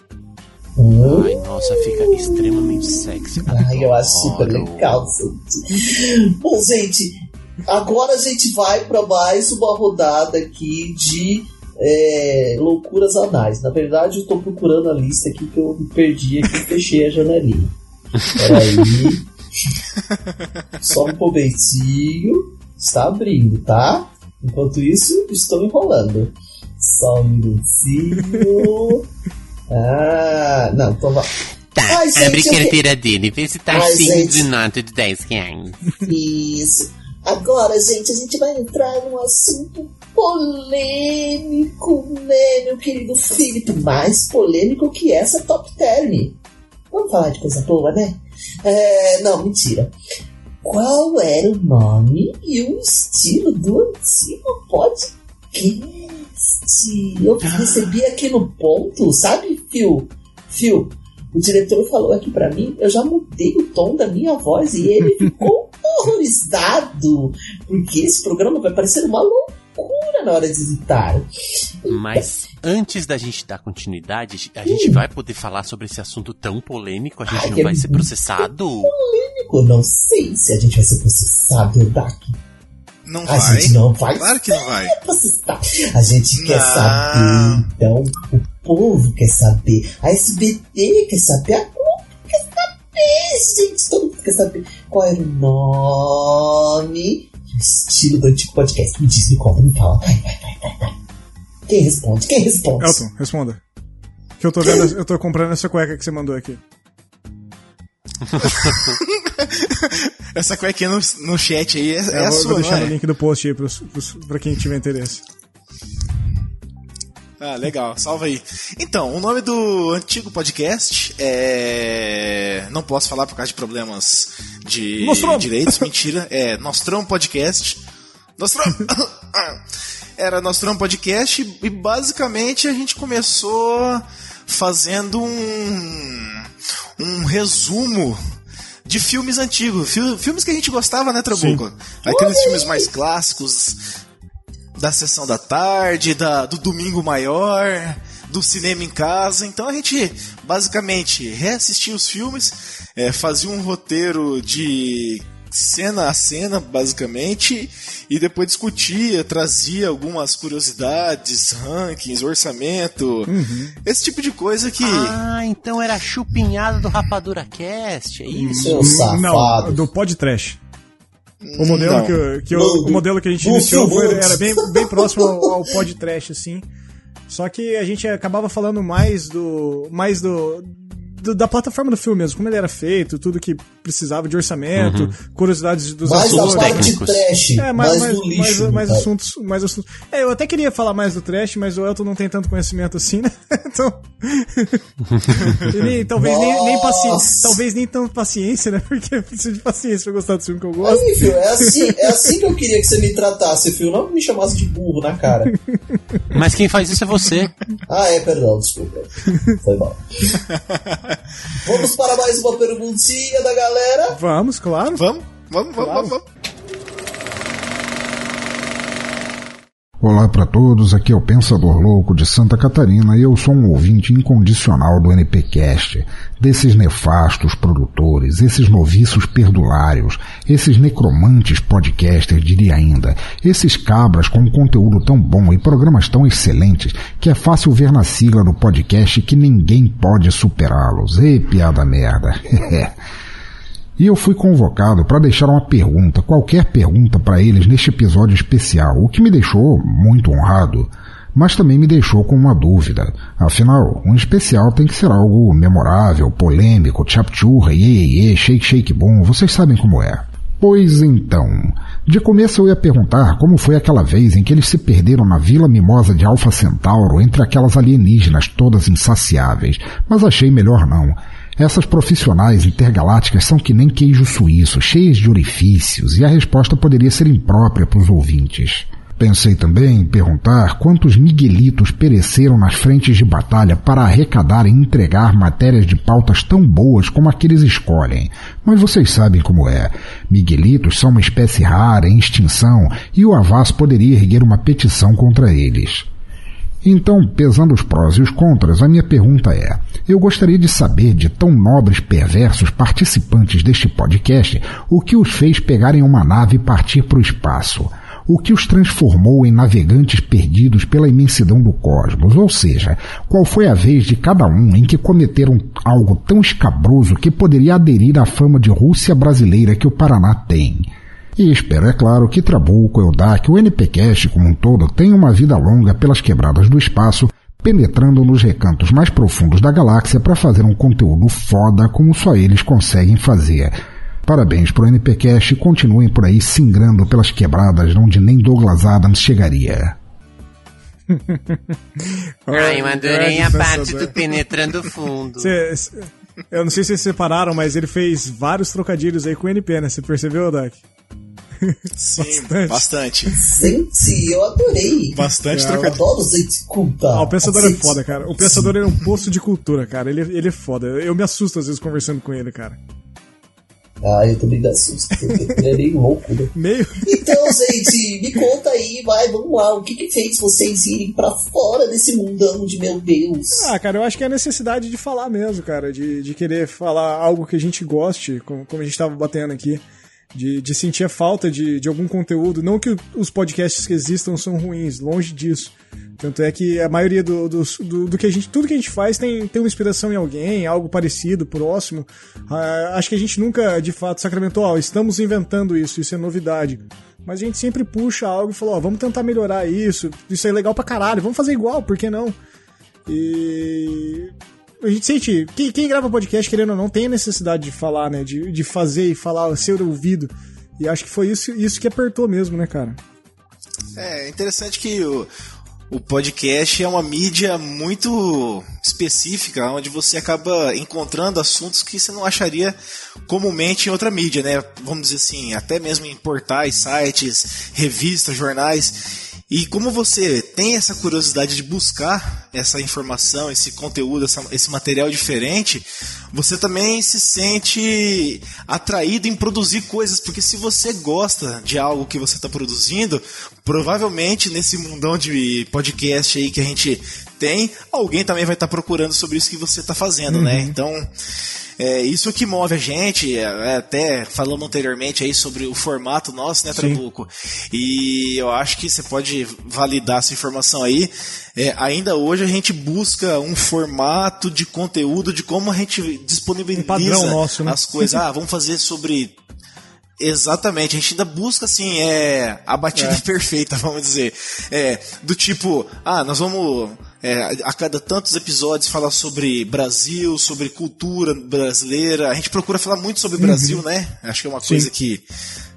Ai, nossa, fica extremamente sexy. Ai, eu acho super legal. gente. Bom, gente, agora a gente vai para mais uma rodada aqui de é, loucuras anais. Na verdade, eu tô procurando a lista aqui que eu perdi aqui e fechei a janelinha. Peraí. Só um momentinho. Está abrindo, tá? Enquanto isso, estou enrolando. Só um minutinho. Ah, não, então vai. Tá, Ai, gente, abre eu carteira dele, vê se tá Ai, cheio gente. de nota de 10 reais. Isso. Agora, gente, a gente vai entrar num assunto polêmico, né, meu querido Felipe? Mais polêmico que essa top term. Vamos falar de coisa boa, né? É, não, mentira. Qual era o nome e o estilo do antigo podcast? Eu recebi aqui no ponto, sabe, Phil? Phil, o diretor falou aqui pra mim, eu já mudei o tom da minha voz e ele ficou [laughs] horrorizado, porque esse programa vai parecer uma loucura na hora de editar. Mas antes da gente dar continuidade, a gente vai poder falar sobre esse assunto tão polêmico? A gente Ai, não é vai ser muito processado? Eu não sei se a gente vai ser processado, Dak. Não A vai. gente não vai Claro que não vai. A gente quer Não. saber, então. O povo quer saber. A SBT quer saber. A Globo quer saber, gente. Todo mundo quer saber qual era o nome estilo do antigo podcast. Me diz, me conta, me fala. Vai, vai, vai, vai, vai. Quem responde? Quem responde? Elton, responda. Que eu tô vendo, eu tô comprando essa cueca que você mandou aqui. [laughs] Essa cuequinha no, no chat aí é, é eu a vou, sua, vou deixar não no é? link do post aí pros, pros, pra quem tiver interesse. Ah, legal, salva aí. Então, o nome do antigo podcast é. Não posso falar por causa de problemas de Nostromo. direitos, mentira. É Nostromo Podcast. Nostromo! [coughs] Era Nostromo Podcast e basicamente a gente começou fazendo um. um resumo de filmes antigos. Fil- Filmes que a gente gostava, né, Trabuco? Aqueles filmes mais clássicos da sessão da tarde, da, do domingo maior, do cinema em casa. Então a gente basicamente reassistia os filmes, é, fazia um roteiro de cena a cena, basicamente, e depois discutia, trazia algumas curiosidades, rankings, orçamento, esse tipo de coisa que. Ah, então era a chupinhada do Rapadura Cast, é isso? Safado. Não, do Pod Trash. O modelo, Não. que, que eu- Não, o modelo que a gente iniciou foi, era bem, bem próximo ao, ao Pod Trash, assim. Só que a gente acabava falando mais do. mais do. Do- da plataforma do filme mesmo, como ele era feito, tudo que precisava de orçamento, curiosidades dos Mais parte técnicos. trash, É, mais, mais, do lixo. mais, mais assuntos, mais assuntos. É, eu até queria falar mais do trash, mas o Elton não tem tanto conhecimento assim, né? [laughs] Então. [laughs] Nem- talvez nem, nem paciência. Talvez nem tanto paciência, né? Porque eu preciso de paciência pra gostar do filme que eu gosto. Aí, filho, é assim, é assim que eu queria que você me tratasse, filho. Não me chamasse de burro na cara. Mas quem faz isso é você. Ah, é, perdão, desculpa. Foi mal. [laughs] Vamos para mais uma perguntinha da galera. Vamos, claro. Vamos, vamos, vamos, vamos, vamos. Olá para todos, aqui é o Pensador Louco de Santa Catarina e eu sou um ouvinte incondicional do NPcast, desses nefastos produtores, esses noviços perdulários, esses necromantes podcasters, diria ainda, esses cabras com um conteúdo tão bom e programas tão excelentes que é fácil ver na sigla do podcast que ninguém pode superá-los. Ei, piada merda. [laughs] E eu fui convocado para deixar uma pergunta, qualquer pergunta para eles neste episódio especial, o que me deixou muito honrado, mas também me deixou com uma dúvida. Afinal, um especial tem que ser algo memorável, polêmico, chapchurra, iê, shake, shake, boom, vocês sabem como é. Pois então, de começo eu ia perguntar como foi aquela vez em que eles se perderam na Vila Mimosa de Alpha Centauro entre aquelas alienígenas todas insaciáveis, mas achei melhor não. Essas profissionais intergalácticas são que nem queijo suíço, cheias de orifícios, e a resposta poderia ser imprópria para os ouvintes. Pensei também em perguntar quantos miguelitos pereceram nas frentes de batalha para arrecadar e entregar matérias de pautas tão boas como aqueles escolhem. Mas vocês sabem como é. Miguelitos são uma espécie rara, em extinção, e o Avaz poderia erguer uma petição contra eles. Então, pesando os prós e os contras, a minha pergunta é: eu gostaria de saber de tão nobres perversos participantes deste podcast o que os fez pegarem uma nave e partir para o espaço. o que os transformou em navegantes perdidos pela imensidão do cosmos, ou seja, qual foi a vez de cada um em que cometeram algo tão escabroso que poderia aderir à fama de Rússia brasileira que o Paraná tem. E espero, é claro, que Trabuco, Eldac, o NPcast como um todo tenha uma vida longa pelas quebradas do espaço, penetrando nos recantos mais profundos da galáxia para fazer um conteúdo foda como só eles conseguem fazer. Parabéns pro NPcast e continuem por aí singrando pelas quebradas onde nem Douglas Adams chegaria. [laughs] Ai, eu adorei a parte do penetrando fundo. Cê, eu não sei se vocês separaram, mas ele fez vários trocadilhos aí com o NP, né? Você percebeu, Doc? [laughs] Sim, bastante. bastante. Gente, eu adorei. Bastante cara, trocadilho. Eu adoro gente culta. Ah, o Pensador é foda, cara. O Pensador é um poço de cultura, cara. Ele, ele é foda. Eu me assusto às vezes conversando com ele, cara. Ah, eu também me assusto. Ele é meio louco, né? [laughs] Meio. Então, gente, me conta aí, vai, vamos lá. O que que fez vocês irem pra fora desse mundão de meu Deus? Ah, cara, eu acho que é a necessidade de falar mesmo, cara. De, de querer falar algo que a gente goste, como, como a gente tava batendo aqui. De, de sentir a falta de, de algum conteúdo. Não que os podcasts que existam são ruins, longe disso. Tanto é que a maioria do, do, do, do, que a gente. Tudo que a gente faz tem, tem uma inspiração em alguém, algo parecido, próximo. Ah, acho que a gente nunca, de fato, sacramentou, ó, estamos inventando isso, isso é novidade. Mas a gente sempre puxa algo e fala, ó, vamos tentar melhorar isso, isso é legal pra caralho, vamos fazer igual, por que não? E. A gente sente. Quem, quem grava podcast, querendo ou não, tem a necessidade de falar, né? De, de fazer e falar, ser ouvido. E acho que foi isso, isso que apertou mesmo, né, cara? É interessante que o, o podcast é uma mídia muito específica, onde você acaba encontrando assuntos que você não acharia comumente em outra mídia, né? Vamos dizer assim, até mesmo em portais, sites, revistas, jornais. E como você tem essa curiosidade de buscar essa informação, esse conteúdo, essa, esse material diferente, você também se sente atraído em produzir coisas, porque se você gosta de algo que você está produzindo, provavelmente nesse mundão de podcast aí que a gente tem, alguém também vai estar tá procurando sobre isso que você está fazendo, né? uhum. né? Então é isso que move a gente, é, até falamos anteriormente aí sobre o formato nosso, né, Trabuco? E eu acho que você pode validar essa informação aí. É, ainda hoje a gente busca um formato de conteúdo de como a gente disponibiliza um nosso, né? as coisas. Ah, vamos fazer sobre Exatamente, a gente ainda busca assim, é, a batida é. [laughs] perfeita, vamos dizer. É, do tipo, ah, nós vamos é, a cada tantos episódios falar sobre Brasil, sobre cultura brasileira. A gente procura falar muito sobre uhum. Brasil, né? Acho que é uma Sim. coisa que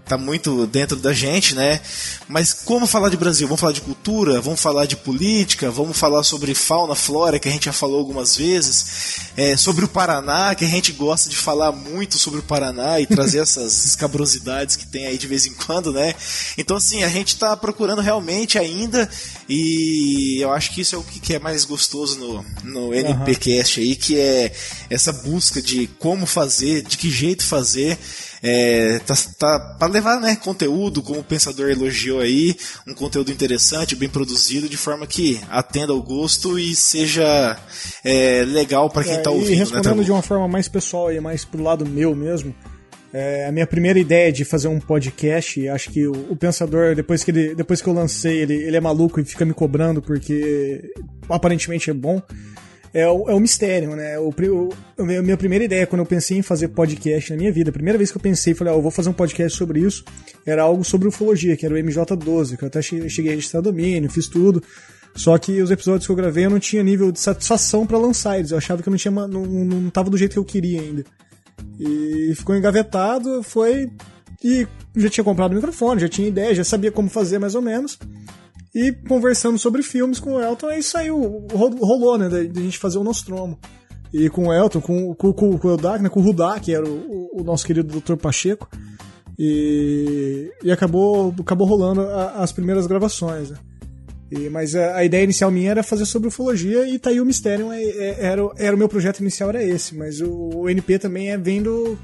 tá muito dentro da gente, né? Mas como falar de Brasil? Vamos falar de cultura, vamos falar de política, vamos falar sobre fauna, flora, que a gente já falou algumas vezes, é, sobre o Paraná, que a gente gosta de falar muito sobre o Paraná e trazer [laughs] essas escabrosidades que tem aí de vez em quando, né? Então, assim, a gente tá procurando realmente ainda e eu acho que isso é o que é mais gostoso no, no NPcast aí, que é essa busca de como fazer, de que jeito fazer é, tá, tá para levar né, conteúdo, como o pensador elogiou aí, um conteúdo interessante, bem produzido, de forma que atenda ao gosto e seja é, legal para quem está é, ouvindo. E respondendo né, de uma forma mais pessoal e mais pro lado meu mesmo, é, a minha primeira ideia de fazer um podcast, acho que o, o, Pensador, depois que, ele, depois que eu lancei, ele, ele é maluco e fica me cobrando porque aparentemente é bom é o, é o mistério, né? O, o, a minha primeira ideia quando eu pensei em fazer podcast na minha vida, a primeira vez que eu pensei, falei, ah, eu vou fazer um podcast sobre isso, era algo sobre ufologia, que era o MJ12, que eu até cheguei a registrar domínio, fiz tudo. Só que os episódios que eu gravei eu não tinha nível de satisfação para lançar eles. Eu achava que eu não tinha, não, não tava do jeito que eu queria ainda. E ficou engavetado, foi e já tinha comprado o microfone, já tinha ideia, já sabia como fazer mais ou menos. E conversando sobre filmes com o Elton, aí saiu, rolou, né, da, gente fazer o Nostromo. E com o Elton, com, com, com, com o Eldak, né, com o Rudak, que era o, o, nosso querido Dr. Pacheco. E, e acabou, acabou rolando a, as primeiras gravações, né? E, mas a, a, ideia inicial minha era fazer sobre ufologia e tá aí o mistério, é, é, era, era o meu projeto inicial era esse, mas o, o NP também é vendo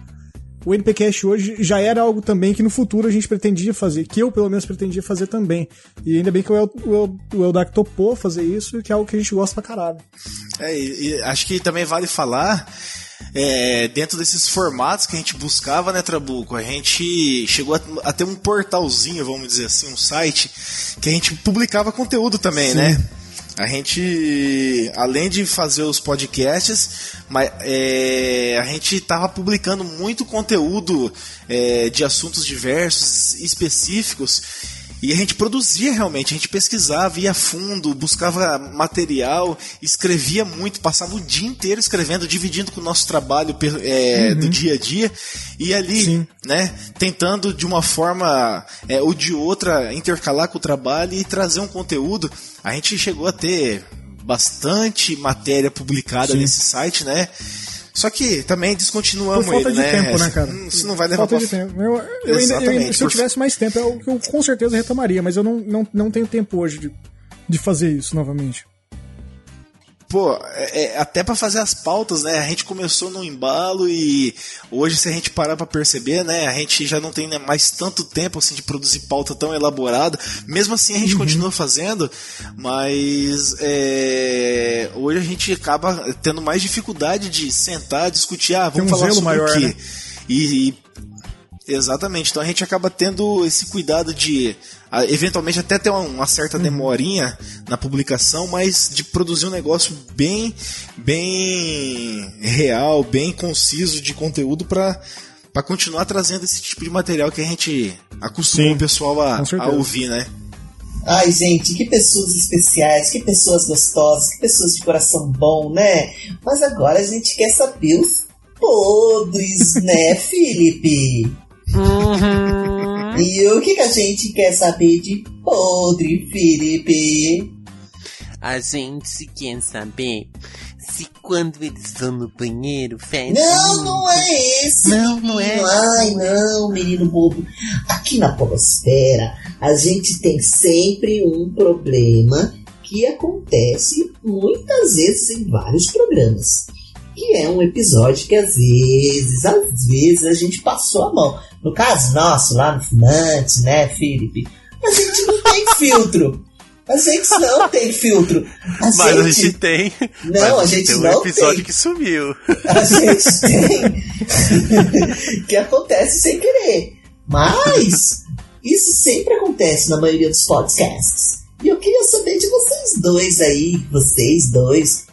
o NPcast hoje já era algo também que no futuro a gente pretendia fazer, que eu pelo menos pretendia fazer também. E ainda bem que o, El, o, o Eldak topou fazer isso, que é algo que a gente gosta pra caralho. É, e, e acho que também vale falar é, dentro desses formatos que a gente buscava, né, Trabuco, a gente chegou a, a, ter um portalzinho, vamos dizer assim, um site, que a gente publicava conteúdo também, Sim. né? A gente, além de fazer os podcasts, mas, é, a gente estava publicando muito conteúdo é, de assuntos diversos, específicos, e a gente produzia realmente, a gente pesquisava, ia a fundo, buscava material, escrevia muito, passava o dia inteiro escrevendo, dividindo com o nosso trabalho é, uhum. do dia a dia, e ali, Sim. né, tentando de uma forma é, ou de outra intercalar com o trabalho e trazer um conteúdo. A gente chegou a ter bastante matéria publicada Sim. nesse site, né? Só que também descontinuamos Por falta ele, de né? tempo, né, cara? Isso não vai levar falta pra... de tempo. Eu, eu ainda, eu, se eu tivesse mais tempo, eu, eu com certeza retomaria, mas eu não, não, não tenho tempo hoje de, de fazer isso novamente pô, é, é, até para fazer as pautas, né? A gente começou no embalo e hoje, se a gente parar para perceber, né? A gente já não tem né, mais tanto tempo assim de produzir pauta tão elaborada. Mesmo assim, a gente uhum. continua fazendo, mas é, hoje a gente acaba tendo mais dificuldade de sentar, discutir, ah, vamos um falar sobre maior, o quê? Né? E, e Exatamente. Então a gente acaba tendo esse cuidado de eventualmente até ter uma, certa uhum. demorinha na publicação, mas de produzir um negócio bem bem real, bem conciso de conteúdo para para continuar trazendo esse tipo de material que a gente acostumou Sim, o pessoal a, a ouvir, né? Ai, gente, que pessoas especiais, que pessoas gostosas, que pessoas de coração bom, né? Mas agora a gente quer saber os podres, né, [laughs] Felipe? Uhum. E o que, que a gente quer saber de podre, Felipe? A gente quer saber se quando eles vão no banheiro faz. Não, não é esse. Não, não é. Ai, não, menino bobo. Aqui na Polosfera, a gente tem sempre um problema que acontece muitas vezes em vários programas que é um episódio que às vezes, às vezes a gente passou a mão. No caso nosso, lá no Finante, né, Felipe? A gente não tem [laughs] filtro. A gente não tem filtro. A mas gente... a gente tem. Não, a gente, tem um não episódio tem. que sumiu. A gente tem. [laughs] que acontece sem querer. Mas isso sempre acontece na maioria dos podcasts. E eu queria saber de vocês dois aí, vocês dois,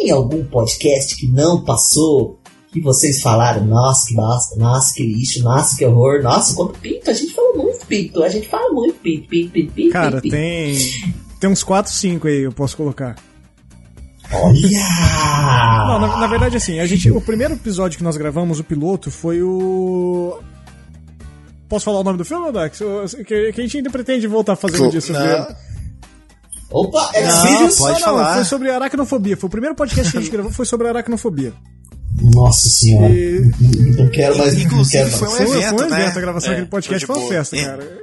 tem algum podcast que não passou? Que vocês falaram, nossa, que bosta, nossa, que lixo, nossa, que horror, nossa, quanto pinto, a gente fala muito pinto, a gente fala muito pinto, pinto, pinto, pinto. Cara, pinto, tem. Tem uns 4, 5 aí, eu posso colocar. Olha! Não, na, na, verdade, assim, a gente. O primeiro episódio que nós gravamos, o piloto, foi o. Posso falar o nome do filme, Dax? Que, que a gente ainda pretende voltar fazendo disso. Não. Opa, é não, pode não, falar. Não, foi sobre aracnofobia. Foi o primeiro podcast que a gente [laughs] gravou, foi sobre aracnofobia. Nossa senhora. E... Não quero mais. Inclusive, foi um evento, foi, foi um né? evento, a gravação é, daquele podcast foi, tipo, foi uma festa, cara.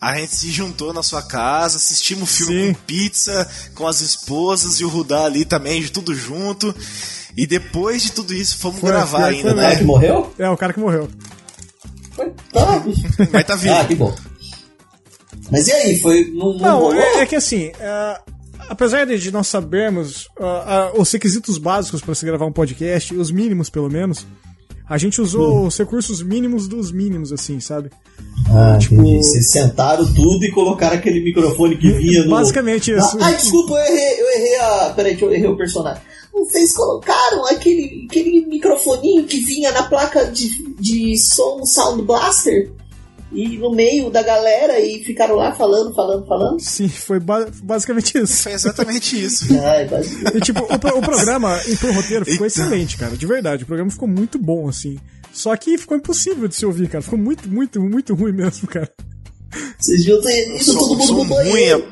A gente se juntou na sua casa, assistimos o filme Sim. com pizza, com as esposas e o Rudá ali também, de tudo junto. E depois de tudo isso, fomos foi, gravar foi, ainda, né? O cara que morreu? É, o cara que morreu. Tá. Mas tá vivo. Ah, que bom. Mas e aí, foi. Não, não, não é, é, que assim. Uh, apesar de nós sabermos uh, uh, os requisitos básicos para se gravar um podcast, os mínimos pelo menos, a gente usou hum. os recursos mínimos dos mínimos, assim, sabe? Ah, tipo... Vocês sentaram tudo e colocaram aquele microfone que vinha no. Basicamente isso. Ah, desculpa, eu errei, eu errei a. Peraí, eu errei o personagem. Vocês colocaram aquele, aquele microfoninho que vinha na placa de, de som Sound Blaster? E no meio da galera e ficaram lá falando, falando, falando? Sim, foi ba basicamente isso. Foi exatamente isso. [laughs] Ai, e tipo, o, o programa e pro roteiro ficou Eita. excelente, cara, de verdade. O programa ficou muito bom, assim. Só que ficou impossível de se ouvir, cara. Ficou muito, muito, muito ruim mesmo, cara. Vocês viram ter isso todo mundo no banheiro.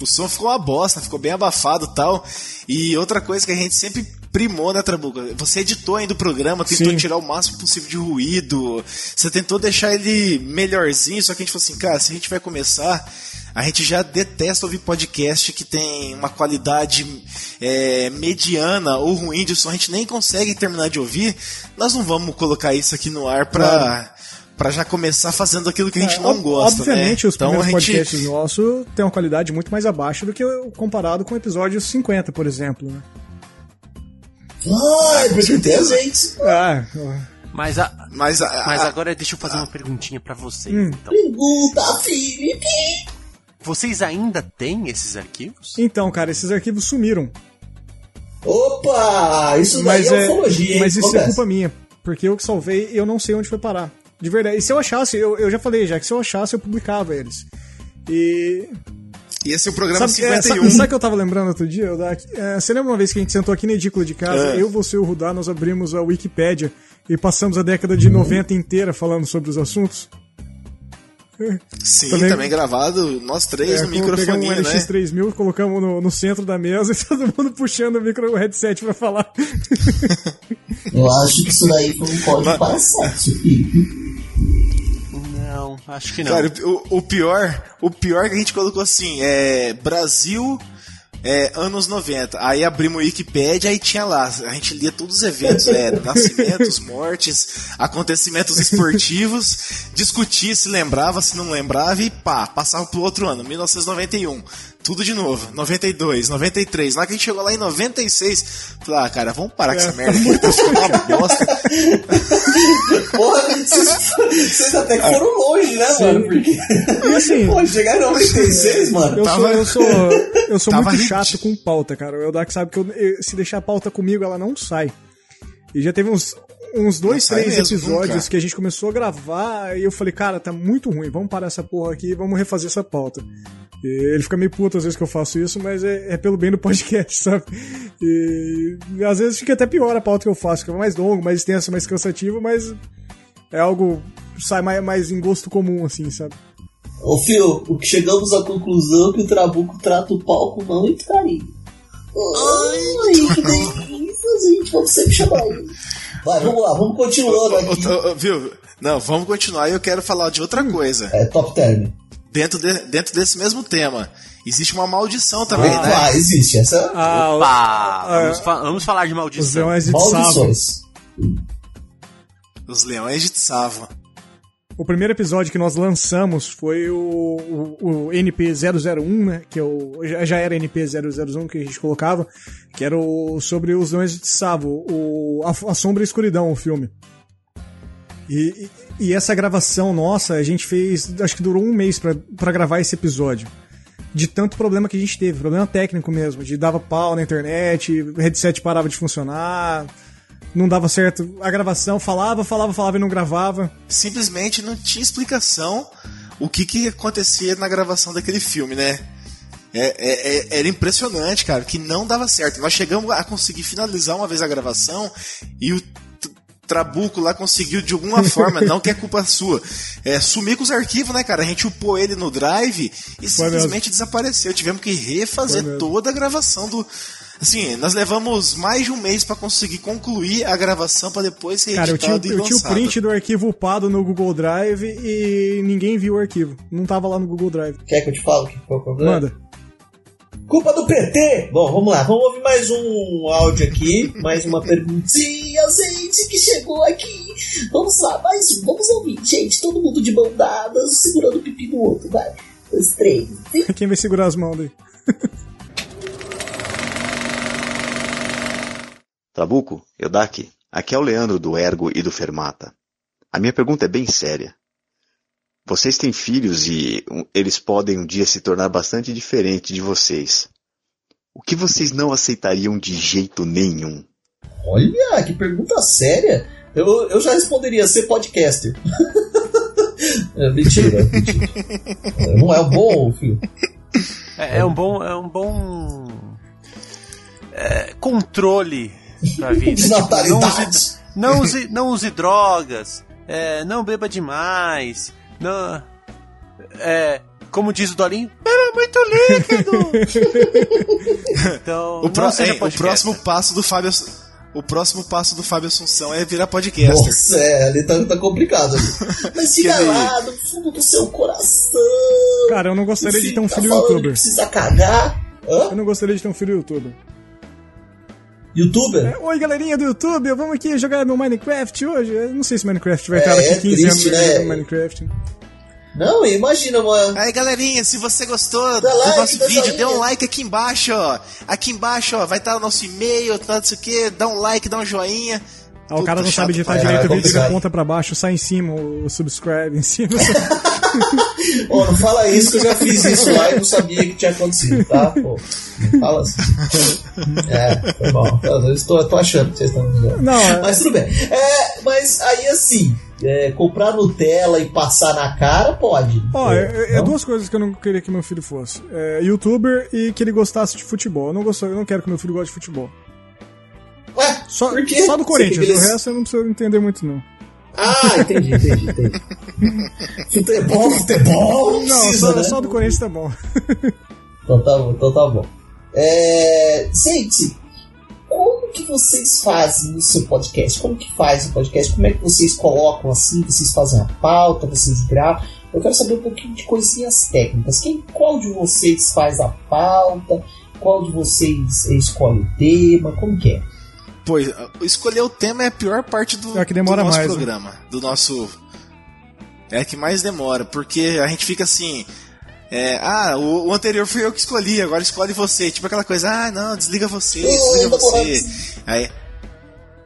O som ficou uma bosta, ficou bem abafado e tal. E outra coisa que a gente sempre primou, né, Trabuca? Você editou ainda o programa, tentou Sim. tirar o máximo possível de ruído, você tentou deixar ele melhorzinho, só que a gente falou assim, cara, se a gente vai começar, a gente já detesta ouvir podcast que tem uma qualidade é, mediana ou ruim de som, a gente nem consegue terminar de ouvir, nós não vamos colocar isso aqui no ar pra. Claro para já começar fazendo aquilo que a gente é, não gosta. Obviamente, né? os então, primeiros gente... podcasts nossos têm uma qualidade muito mais abaixo do que comparado com o episódio 50, por exemplo. Né? Vai, porque tem a gente. Ah, Mas, a, Mas, a, mas a- agora deixa eu fazer uma perguntinha pra vocês. Hum. Então. Pergunta, Felipe. Vocês ainda têm esses arquivos? então, cara, esses arquivos sumiram. Opa, isso daí Mas, é é, ufologia, hein? mas isso é culpa minha. Porque eu que salvei, eu não sei onde foi parar. De verdade. E se eu achasse, eu, eu já falei já, que se eu achasse, eu publicava eles. E. e esse é o programa Sabe, é, 51. sabe, sabe que eu tava lembrando outro dia? Eu, da- é, você lembra uma vez que a gente sentou aqui na edícula de casa? É. Eu, você e o Rudá, nós abrimos a Wikipédia e passamos a década de 90 inteira falando sobre os assuntos? Sim, também- também, gravado, nós três no É, como pegamos um microfone, né? LX3000, colocamos no, no centro da mesa e [laughs] todo mundo puxando o micro o headset pra falar. [laughs] Eu acho que isso daí foi um código. Não, acho que não. Cara, o, o pior, o pior que a gente colocou assim, é Brasil é, anos 90. Aí abrimos o Wikipedia e tinha lá, a gente lia todos os eventos, é, [laughs] nascimentos, mortes, acontecimentos esportivos, discutia se lembrava, se não lembrava e pá, passava pro outro ano, 1991. Tudo de novo, 92, 93. Lá que a gente chegou lá em 96, falei, ah, cara, vamos parar com essa merda aqui, tá uma bosta. [laughs] Porra, vocês, vocês até que foram longe, né, mano? Porque. E assim, Pô, chegaram em 96, mano. Eu Tava- sou, eu sou, eu sou muito rid- chato com pauta, cara. O Dak sabe que eu- se deixar a pauta comigo, ela não sai. E já teve uns, uns dois, três mesmo, episódios que a gente começou a gravar e eu falei, cara, tá muito ruim, vamos parar essa porra aqui e vamos refazer essa pauta. E ele fica meio puto às vezes que eu faço isso, mas é, é pelo bem do podcast, [laughs] sabe? E às vezes fica até pior a pauta que eu faço, fica mais longo, mais extenso, mais cansativo, mas é algo sai mais, mais em gosto comum, assim, sabe? Ô, Fio, o que chegamos à conclusão que o Trabuco trata o pau com mão e carinho. Ai, que delícia, gente. Vamos sempre chamar ele. Vai, vamos lá, vamos continuando aqui. Viu? Não, vamos continuar e eu quero falar de outra coisa. É top term. Dentro, de- dentro desse mesmo tema. Existe uma maldição também, Ah, né? ah, existe. Essa Ah, Opa! ah, vamos, fa- vamos falar de os maldição. leões de Tsavo. maldições. Os leões de Tsavo. O primeiro episódio que nós lançamos foi o, o, o NP001, né? Que é o, já, era NP001 que a gente colocava, que era o, sobre os leões de Tsavo, o, a, a Sombra e a Escuridão, o filme. E, e, essa gravação nossa, a gente fez, acho que durou um mês pra gravar esse episódio. De tanto problema que a gente teve, problema técnico mesmo, de dava pau na internet, o headset parava de funcionar, não dava certo a gravação, falava, falava, falava e não gravava. Simplesmente não tinha explicação o que, que acontecia na gravação daquele filme, né? É- é- é- era impressionante, cara, que não dava certo. Nós chegamos a conseguir finalizar uma vez a gravação e o Trabuco lá conseguiu de alguma [laughs] forma, não que é culpa sua, é, sumir com os arquivos, né, cara? A gente upou ele no drive e simplesmente desapareceu. Tivemos que refazer Foi mesmo. toda a gravação do. Assim, nós levamos mais de um mês pra conseguir concluir a gravação pra depois ser Cara, eu tinha, editado eu tinha o print do arquivo upado no Google Drive e ninguém viu o arquivo. Não tava lá no Google Drive. Quer que eu te fale o que foi o problema? Manda. Culpa do PT! Bom, vamos lá, vamos ouvir mais um áudio aqui, mais uma perguntinha, gente, que chegou aqui. Vamos lá, mais um, vamos ouvir, gente, todo mundo de mão dadas, segurando o pipi do outro, vai. Dois, três. [laughs] Quem vai segurar as mãos daí? Trabuco, Eudaki, aqui é o Leandro do Ergo e do Fermata. A minha pergunta é bem séria. Vocês têm filhos e eles podem um dia se tornar bastante diferente de vocês. O que vocês não aceitariam de jeito nenhum? Olha, que pergunta séria. Eu, eu já responderia ser podcaster. [laughs] é, mentira, mentira. É, Não é um bom, filho. É, é um bom, é um bom é, controle pra vida. De Tipo, não, use, não, use, não use drogas, é, não beba demais, não, é, como diz o Dolinho, beba muito líquido. [laughs] então, O, pro- não seja hein, o próximo passo do Fábio o próximo passo do Fábio Assunção é virar podcaster. Nossa, é, ali tá, tá complicado. Ali. [laughs] Mas siga daí? lá, no fundo do seu coração. Cara, eu não gostaria de ter um filho youtuber. Precisa cagar. Hã? Eu não gostaria de ter um filho youtuber. Youtuber? É, Oi, galerinha do YouTube, vamos aqui jogar no Minecraft hoje. Eu não sei se Minecraft vai estar É, daqui é 15 triste, anos né? jogando Minecraft. Não, imagina, mano. Aí, galerinha, se você gostou Dá do like, nosso vídeo, joinha. dê um like aqui embaixo, ó. Aqui embaixo, ó, vai estar o nosso e-mail, tá, não sei o que, dá um like, dá um joinha. Ah, o cara não sabe pra direito o vídeo, aponta pra baixo, sai em cima, o subscribe em cima. [laughs] [laughs] Não fala isso que eu já fiz isso lá e não sabia que tinha acontecido, tá? Pô, fala assim. É, foi bom. Eu estou, eu tô achando que vocês estão me dizendo. Não, é- Mas tudo bem. É, mas aí assim, é, comprar Nutella e passar na cara, pode. Ó, é, é- é duas coisas que eu não queria que meu filho fosse. É, youtuber e que ele gostasse de futebol. Eu não, gosto, eu não quero que meu filho goste de futebol. Ué, Só, só do Corinthians, o resto eu não preciso entender muito, não. Ah, entendi, entendi, entendi. [laughs] Futebol, futebol, Não, precisa, só, né? só do Corinthians tá bom. Então tá bom, então tá bom. É, gente, como que vocês fazem o seu podcast? Como que faz o podcast? Como é que vocês colocam assim? Vocês fazem a pauta, vocês gravam? Eu quero saber um pouquinho de coisinhas técnicas. Quem, qual de vocês faz a pauta? Qual de vocês escolhe o tema? Como que é? Pô, escolher o tema é a pior parte do, É a que demora do nosso mais, né? programa. Do nosso. É a que mais demora, porque a gente fica assim. é, ah, o, o anterior fui eu que escolhi, agora escolhe você. Tipo aquela coisa, ah, não, desliga você, desliga você. Aí,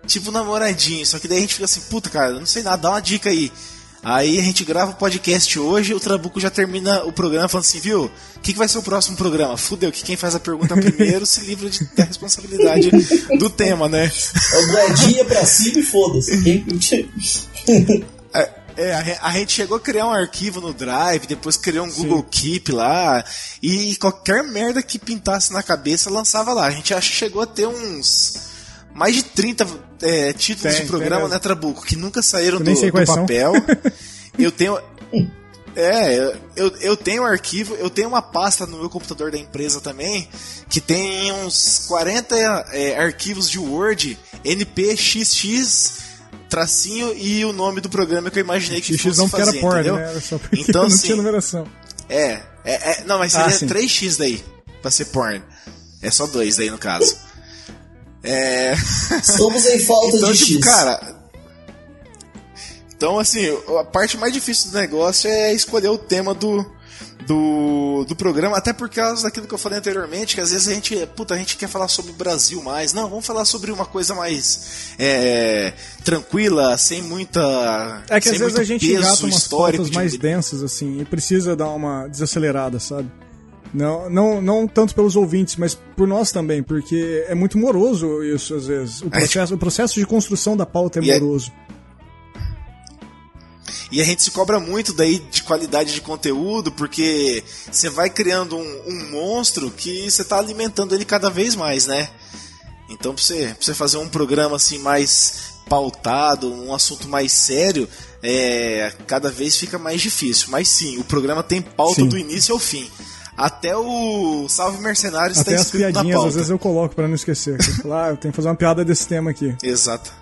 tipo namoradinho, só que daí a gente fica assim, puta, cara, não sei nada, dá uma dica aí. Aí a gente grava o podcast hoje, o Trabuco já termina o programa falando assim, viu? O que, que vai ser o próximo programa? Fudeu, que quem faz a pergunta [laughs] primeiro se livra de, da responsabilidade do tema, né? É moedinha pra cima e foda-se. [laughs] É, a, a gente chegou a criar um arquivo no Drive, depois criou um Google Keep lá, e qualquer merda que pintasse na cabeça lançava lá. A gente que chegou a ter uns. Mais de 30 é, títulos Tem, de programa, tem né, Trabuco? Que nunca saíram Eu do, do papel. [laughs] eu tenho. É, eu, eu tenho um arquivo, eu tenho uma pasta no meu computador da empresa também, que tem uns 40 é, arquivos de Word, NPXX, tracinho e o nome do programa que eu imaginei que X fosse não porque era fazer, porn, entendeu? né? Era só porque Então, [laughs] não assim, tinha numeração. É, é, é, não, mas Ah, seria sim. 3x daí, pra ser porn. É só dois daí no caso. É... Estamos em falta então, de tipo, X. cara. Então, assim, a parte mais difícil do negócio é escolher o tema do, do, do programa, até por causa daquilo que eu falei anteriormente, que às vezes a gente, puta, a gente quer falar sobre o Brasil mais. Não, vamos falar sobre uma coisa mais é, tranquila, sem muita. É que às vezes a gente engata umas histórico pautas de- mais densas, assim, e precisa dar uma desacelerada, sabe? Não, não, não tanto pelos ouvintes, mas por nós também, porque é muito moroso isso às vezes. O processo, o processo de construção da pauta é E é- moroso. E a gente se cobra muito daí de qualidade de conteúdo, porque você vai criando um, um monstro que você está alimentando ele cada vez mais, né? Então, pra você, pra você fazer um programa assim mais pautado, um assunto mais sério, é, cada vez fica mais difícil. Mas sim, o programa tem pauta Sim. do início ao fim. Até o Salve Mercenários está Até as escrito na piadinhas, pauta. às vezes eu coloco pra não esquecer. Eu falo, ah, eu tenho que fazer uma piada desse tema aqui. Exato.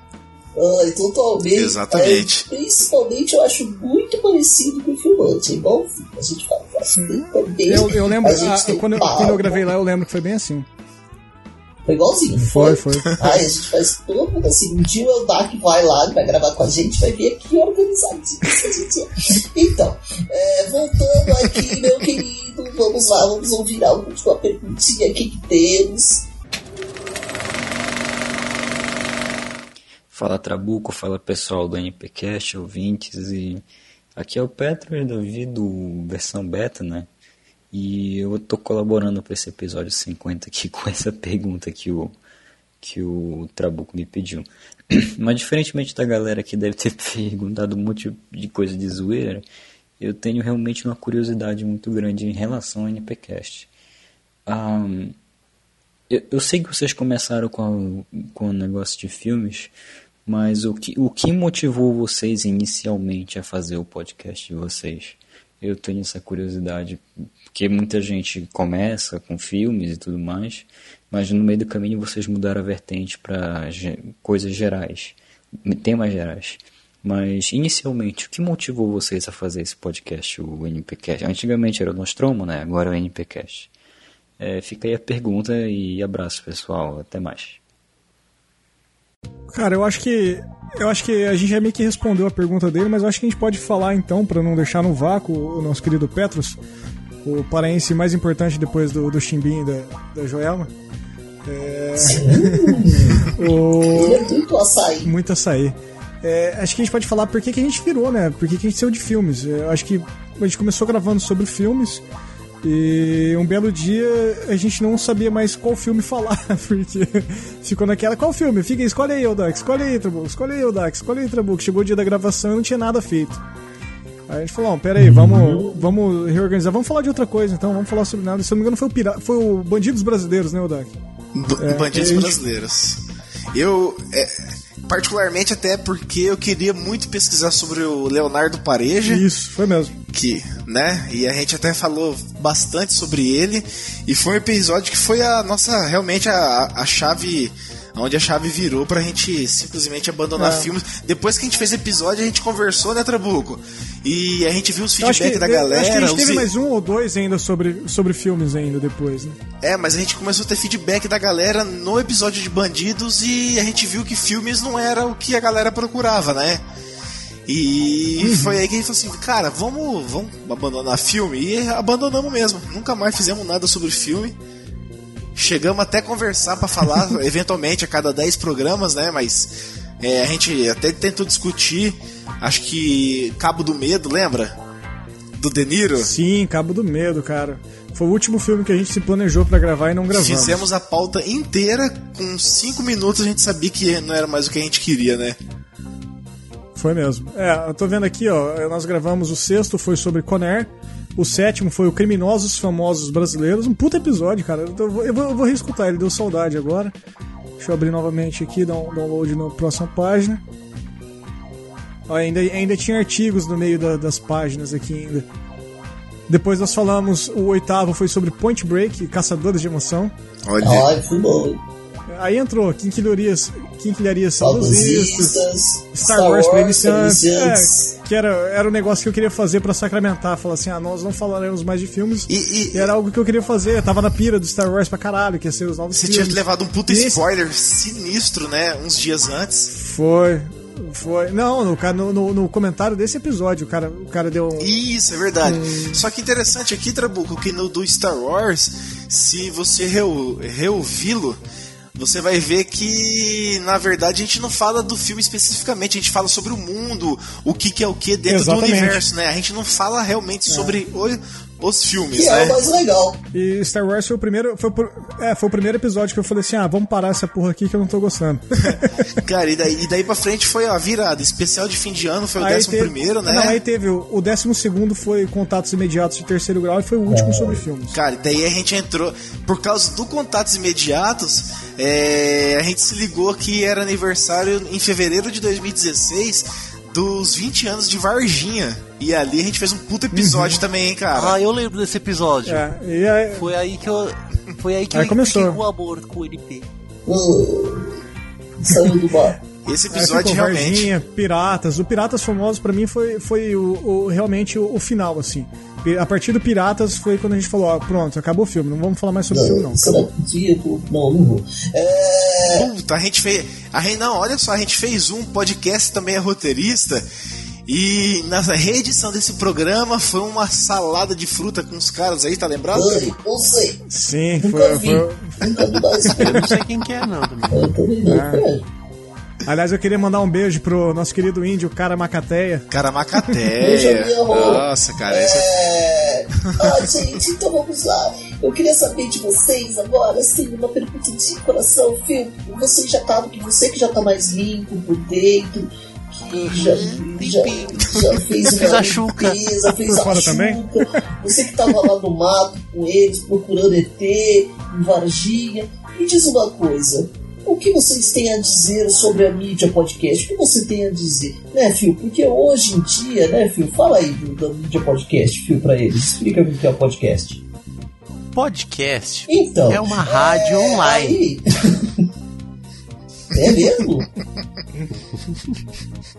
Ai, totalmente. Exatamente. É, principalmente eu acho muito parecido com o filmante. É igualzinho. A gente fala também. Eu, eu lembro, A ah, tem quando, quando eu gravei lá, eu lembro que foi bem assim. Foi igualzinho. Foi, foi. Ai, a gente faz todo mundo assim. Um dia o Eldak vai lá, vai gravar com a gente, vai vir aqui organizadinho. que a gente é. Então, é, voltando aqui, meu querido, vamos lá, vamos ouvir a última perguntinha aqui que temos. Fala Trabuco, fala pessoal do NPcast, ouvintes e aqui é o Petro Davi do versão beta, né? E eu tô colaborando para esse episódio 50 aqui [laughs] com essa pergunta que o que o Trabuco me pediu. [clears throat] Mas diferentemente da galera que deve ter [laughs] perguntado um monte de coisa de zoeira, eu tenho realmente uma curiosidade muito grande em relação ao NPcast. Ah, eu, eu sei que vocês começaram com, a- com o negócio de filmes, mas o que, o que motivou vocês inicialmente a fazer o podcast de vocês? Eu tenho essa curiosidade, porque muita gente começa com filmes e tudo mais, mas no meio do caminho vocês mudaram a vertente para coisas gerais, temas gerais. Mas inicialmente, o que motivou vocês a fazer esse podcast, o NPcast? Antigamente era o Nostromo, né? Agora é o NPcast. É, fica aí a pergunta e abraço, pessoal. Até mais. Cara, eu acho que Eu acho que a gente já meio que respondeu a pergunta dele, mas eu acho que a gente pode falar então, para não deixar no vácuo, o nosso querido Petros, o paraense mais importante depois do, do Chimbim e da, da Joelma. É... o... É muito açaí. Muito açaí. É, acho que a gente pode falar por que, que a gente virou, né? Por que, que a gente saiu de filmes. Eu acho que a gente começou gravando sobre filmes e um belo dia a gente não sabia mais qual filme falar, [laughs] porque ficou naquela, qual filme? Fica, escolhe aí, Odax, escolhe aí, Trabuco, escolhe aí, Odax, escolhe aí, Trabuco. Chegou o dia da gravação e não tinha nada feito. Aí a gente falou, pera aí, vamos, vamos reorganizar, vamos falar de outra coisa então, vamos falar sobre nada. Se eu não me engano foi o, Pira... foi o Bandidos Brasileiros, né, Odax? É, Bandidos gente- brasileiros. Eu, é, particularmente até porque eu queria muito pesquisar sobre o Leonardo Pareja. Isso, foi mesmo. Que, né? E a gente até falou bastante sobre ele. E foi um episódio que foi a nossa, realmente a, a chave. Onde a chave virou pra gente simplesmente abandonar É. filmes. Depois que a gente fez episódio, a gente conversou, né, Trabuco? E a gente viu os Eu acho feedback que, da galera. acho que a gente teve mais um ou dois ainda sobre, sobre filmes ainda depois, né? É, mas a gente começou a ter feedback da galera no episódio de Bandidos e a gente viu que filmes não era o que a galera procurava, né? E foi aí que a gente falou assim, cara, vamos, vamos abandonar filme. E abandonamos mesmo. Nunca mais fizemos nada sobre filme. Chegamos até a conversar pra falar, [laughs] eventualmente, a cada 10 programas, né? Mas é, a gente até tentou discutir. Acho que Cabo do Medo, lembra? Do De Niro? Sim, Cabo do Medo, cara. Foi o último filme que a gente se planejou pra gravar e não gravamos. Fizemos a pauta inteira, com 5 minutos a gente sabia que não era mais o que a gente queria, né? Foi mesmo. É, eu tô vendo aqui, ó. Nós gravamos o sexto, foi sobre Conair. O sétimo foi o Criminosos Famosos Brasileiros. Um puta episódio, cara. Eu vou, eu vou, eu vou reescutar, ele deu saudade agora. Deixa eu abrir novamente aqui, dar um download na próxima página. Ó, ainda, ainda tinha artigos no meio da- das páginas aqui ainda. Depois nós falamos, o oitavo foi sobre Point Break, Caçadores de Emoção. Olha. Ai, foi bom. Aí entrou Quinquilharias, Quinquilharias Saudosistas, Saudosistas, Star Wars para iniciantes. é, que era, era um negócio que eu queria fazer pra sacramentar, falar assim, ah, nós não falaremos mais de filmes, e, era algo que eu queria fazer, eu tava na pira do Star Wars pra caralho, que ia ser os novos Você filmes. tinha levado um puta E esse- spoiler sinistro, né? Uns dias antes. Foi, foi, não, no, no, no, comentário desse episódio, o cara, o cara deu um... Isso, é verdade. Só que interessante aqui, Trabuco, que no do Star Wars, se você reu- reouvi-lo, você vai ver que, na verdade, a gente não fala do filme especificamente, a gente fala sobre o mundo, o que, que é o que dentro Exatamente. do universo, né? A gente não fala realmente sobre o- os filmes, Que é né? o mais legal. E Star Wars foi o primeiro, foi, é, foi o primeiro episódio que eu falei assim, ah, vamos parar essa porra aqui que eu não tô gostando. [laughs] Cara, e daí, e daí pra frente foi a virada. Especial de fim de ano foi o Aí décimo teve- primeiro, né? Não, aí teve o, o décimo segundo foi Contatos Imediatos de Terceiro Grau e foi o último sobre filmes. Cara, e daí a gente entrou. Por causa do Contatos Imediatos, é, a gente se ligou que era aniversário em fevereiro de 2016 dos 20 anos de Varginha. E ali a gente fez um puta episódio também, hein, cara. Ah, eu lembro desse episódio. É, e aí, Foi aí que eu. Foi aí que Aí eu começou. o amor com o NP. Saiu do bar. Esse episódio ficou realmente. Varginha, Piratas. O Piratas Famosos pra mim foi, foi o, o- realmente o, o final, assim. A partir do Piratas foi quando a gente falou, ó, pronto, acabou o filme, não vamos falar mais sobre o filme não. será Acabou. Não, não vou. É... Puta, a gente fez. A gente, não, olha só, a gente fez um podcast também é roteirista. E na reedição desse programa foi uma salada de fruta com os caras aí, tá lembrado? Ai, não sei. Sim, Nunca foi, vi. foi- Nunca vi. Eu não sei quem que é, não. também. Eu também não. Ah. É. Aliás, eu queria mandar um beijo pro nosso querido índio, cara Macateia. Cara, Beijo, Macateia. Nossa, cara, isso é. É... Ah, gente, então vamos lá. Eu queria saber de vocês agora, assim, uma pergunta de coração, Fio. Você já tá, que você que já tá mais limpo por dentro, que já, já, já fez [laughs] uma a chuca. limpeza, fez Por a fora chuca. também? Você que tava lá no mato com eles, procurando ET, em Varginha. Me diz uma coisa. O que vocês têm a dizer sobre a mídia podcast? O que você tem a dizer? Né, Fio? Porque hoje em dia, né, Fio? Fala aí do, da mídia podcast, Fio, pra eles. Explica o que é o podcast. Podcast Então. é uma rádio online. Aí. [laughs] É mesmo? [laughs]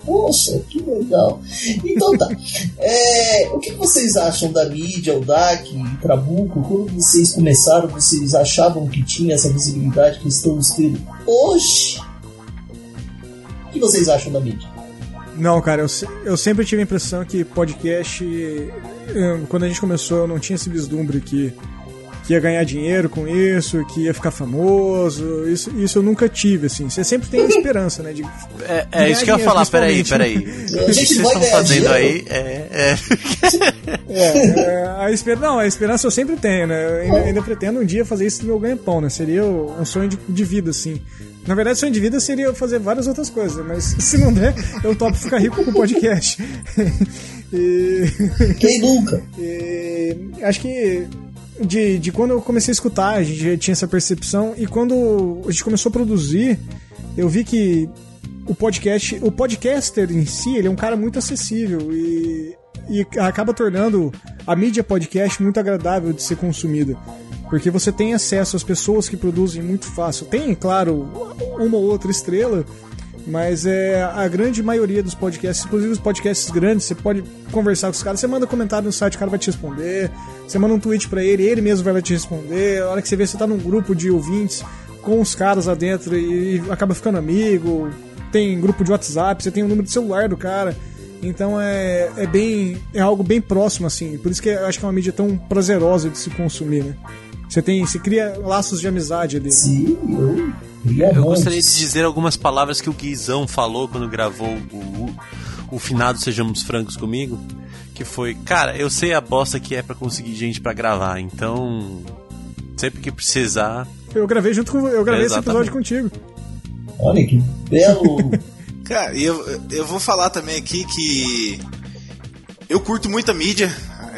Poxa, que legal. Então tá. É, o que vocês acham da mídia, o DAC e Trabuco? Quando vocês começaram, vocês achavam que tinha essa visibilidade que estamos tendo hoje? O que vocês acham da mídia? Não, cara, eu, eu sempre tive a impressão que podcast. Quando a gente começou, eu não tinha esse vislumbre que, que ia ganhar dinheiro com isso, que ia ficar famoso. Isso, isso eu nunca tive, assim. Você sempre tem a esperança, né? De, É, é isso que eu ia falar, peraí, peraí. [laughs] O que vocês estão fazendo aí é. é... É, é, a esper... Não, a esperança eu sempre tenho, né? Eu ainda, ainda pretendo um dia fazer isso do meu ganha-pão, né? Seria um sonho de, de vida, assim. Na verdade, sonho de vida seria fazer várias outras coisas, mas [laughs] se não der, eu topo ficar rico com podcast. [laughs] E... Quem nunca? E... Acho que de, de quando eu comecei a escutar, a gente já tinha essa percepção, e quando a gente começou a produzir, eu vi que o podcast, o podcaster em si, ele é um cara muito acessível e, e acaba tornando a mídia podcast muito agradável de ser consumida. Porque você tem acesso às pessoas que produzem muito fácil. Tem, claro, uma ou outra estrela, mas é a grande maioria dos podcasts, inclusive os podcasts grandes, você pode conversar com os caras, você manda comentário no site, o cara vai te responder, você manda um tweet pra ele, ele mesmo vai te responder. A hora que você vê, você tá num grupo de ouvintes com os caras lá dentro e acaba ficando amigo. Tem grupo de WhatsApp, você tem o número de celular do cara. Então é, é bem. é algo bem próximo, assim. Por isso que eu acho que é uma mídia tão prazerosa de se consumir, né? Você tem. Você cria laços de amizade ali. Sim, eu. Eu gostaria de dizer algumas palavras que o Guizão falou quando gravou o, o finado Sejamos Francos comigo. Que foi, cara, eu sei a bosta que é pra conseguir gente pra gravar, então. Sempre que precisar. Eu gravei junto com. Eu gravei esse episódio contigo. Olha que belo. [laughs] Cara, e eu, eu vou falar também aqui que eu curto muita mídia.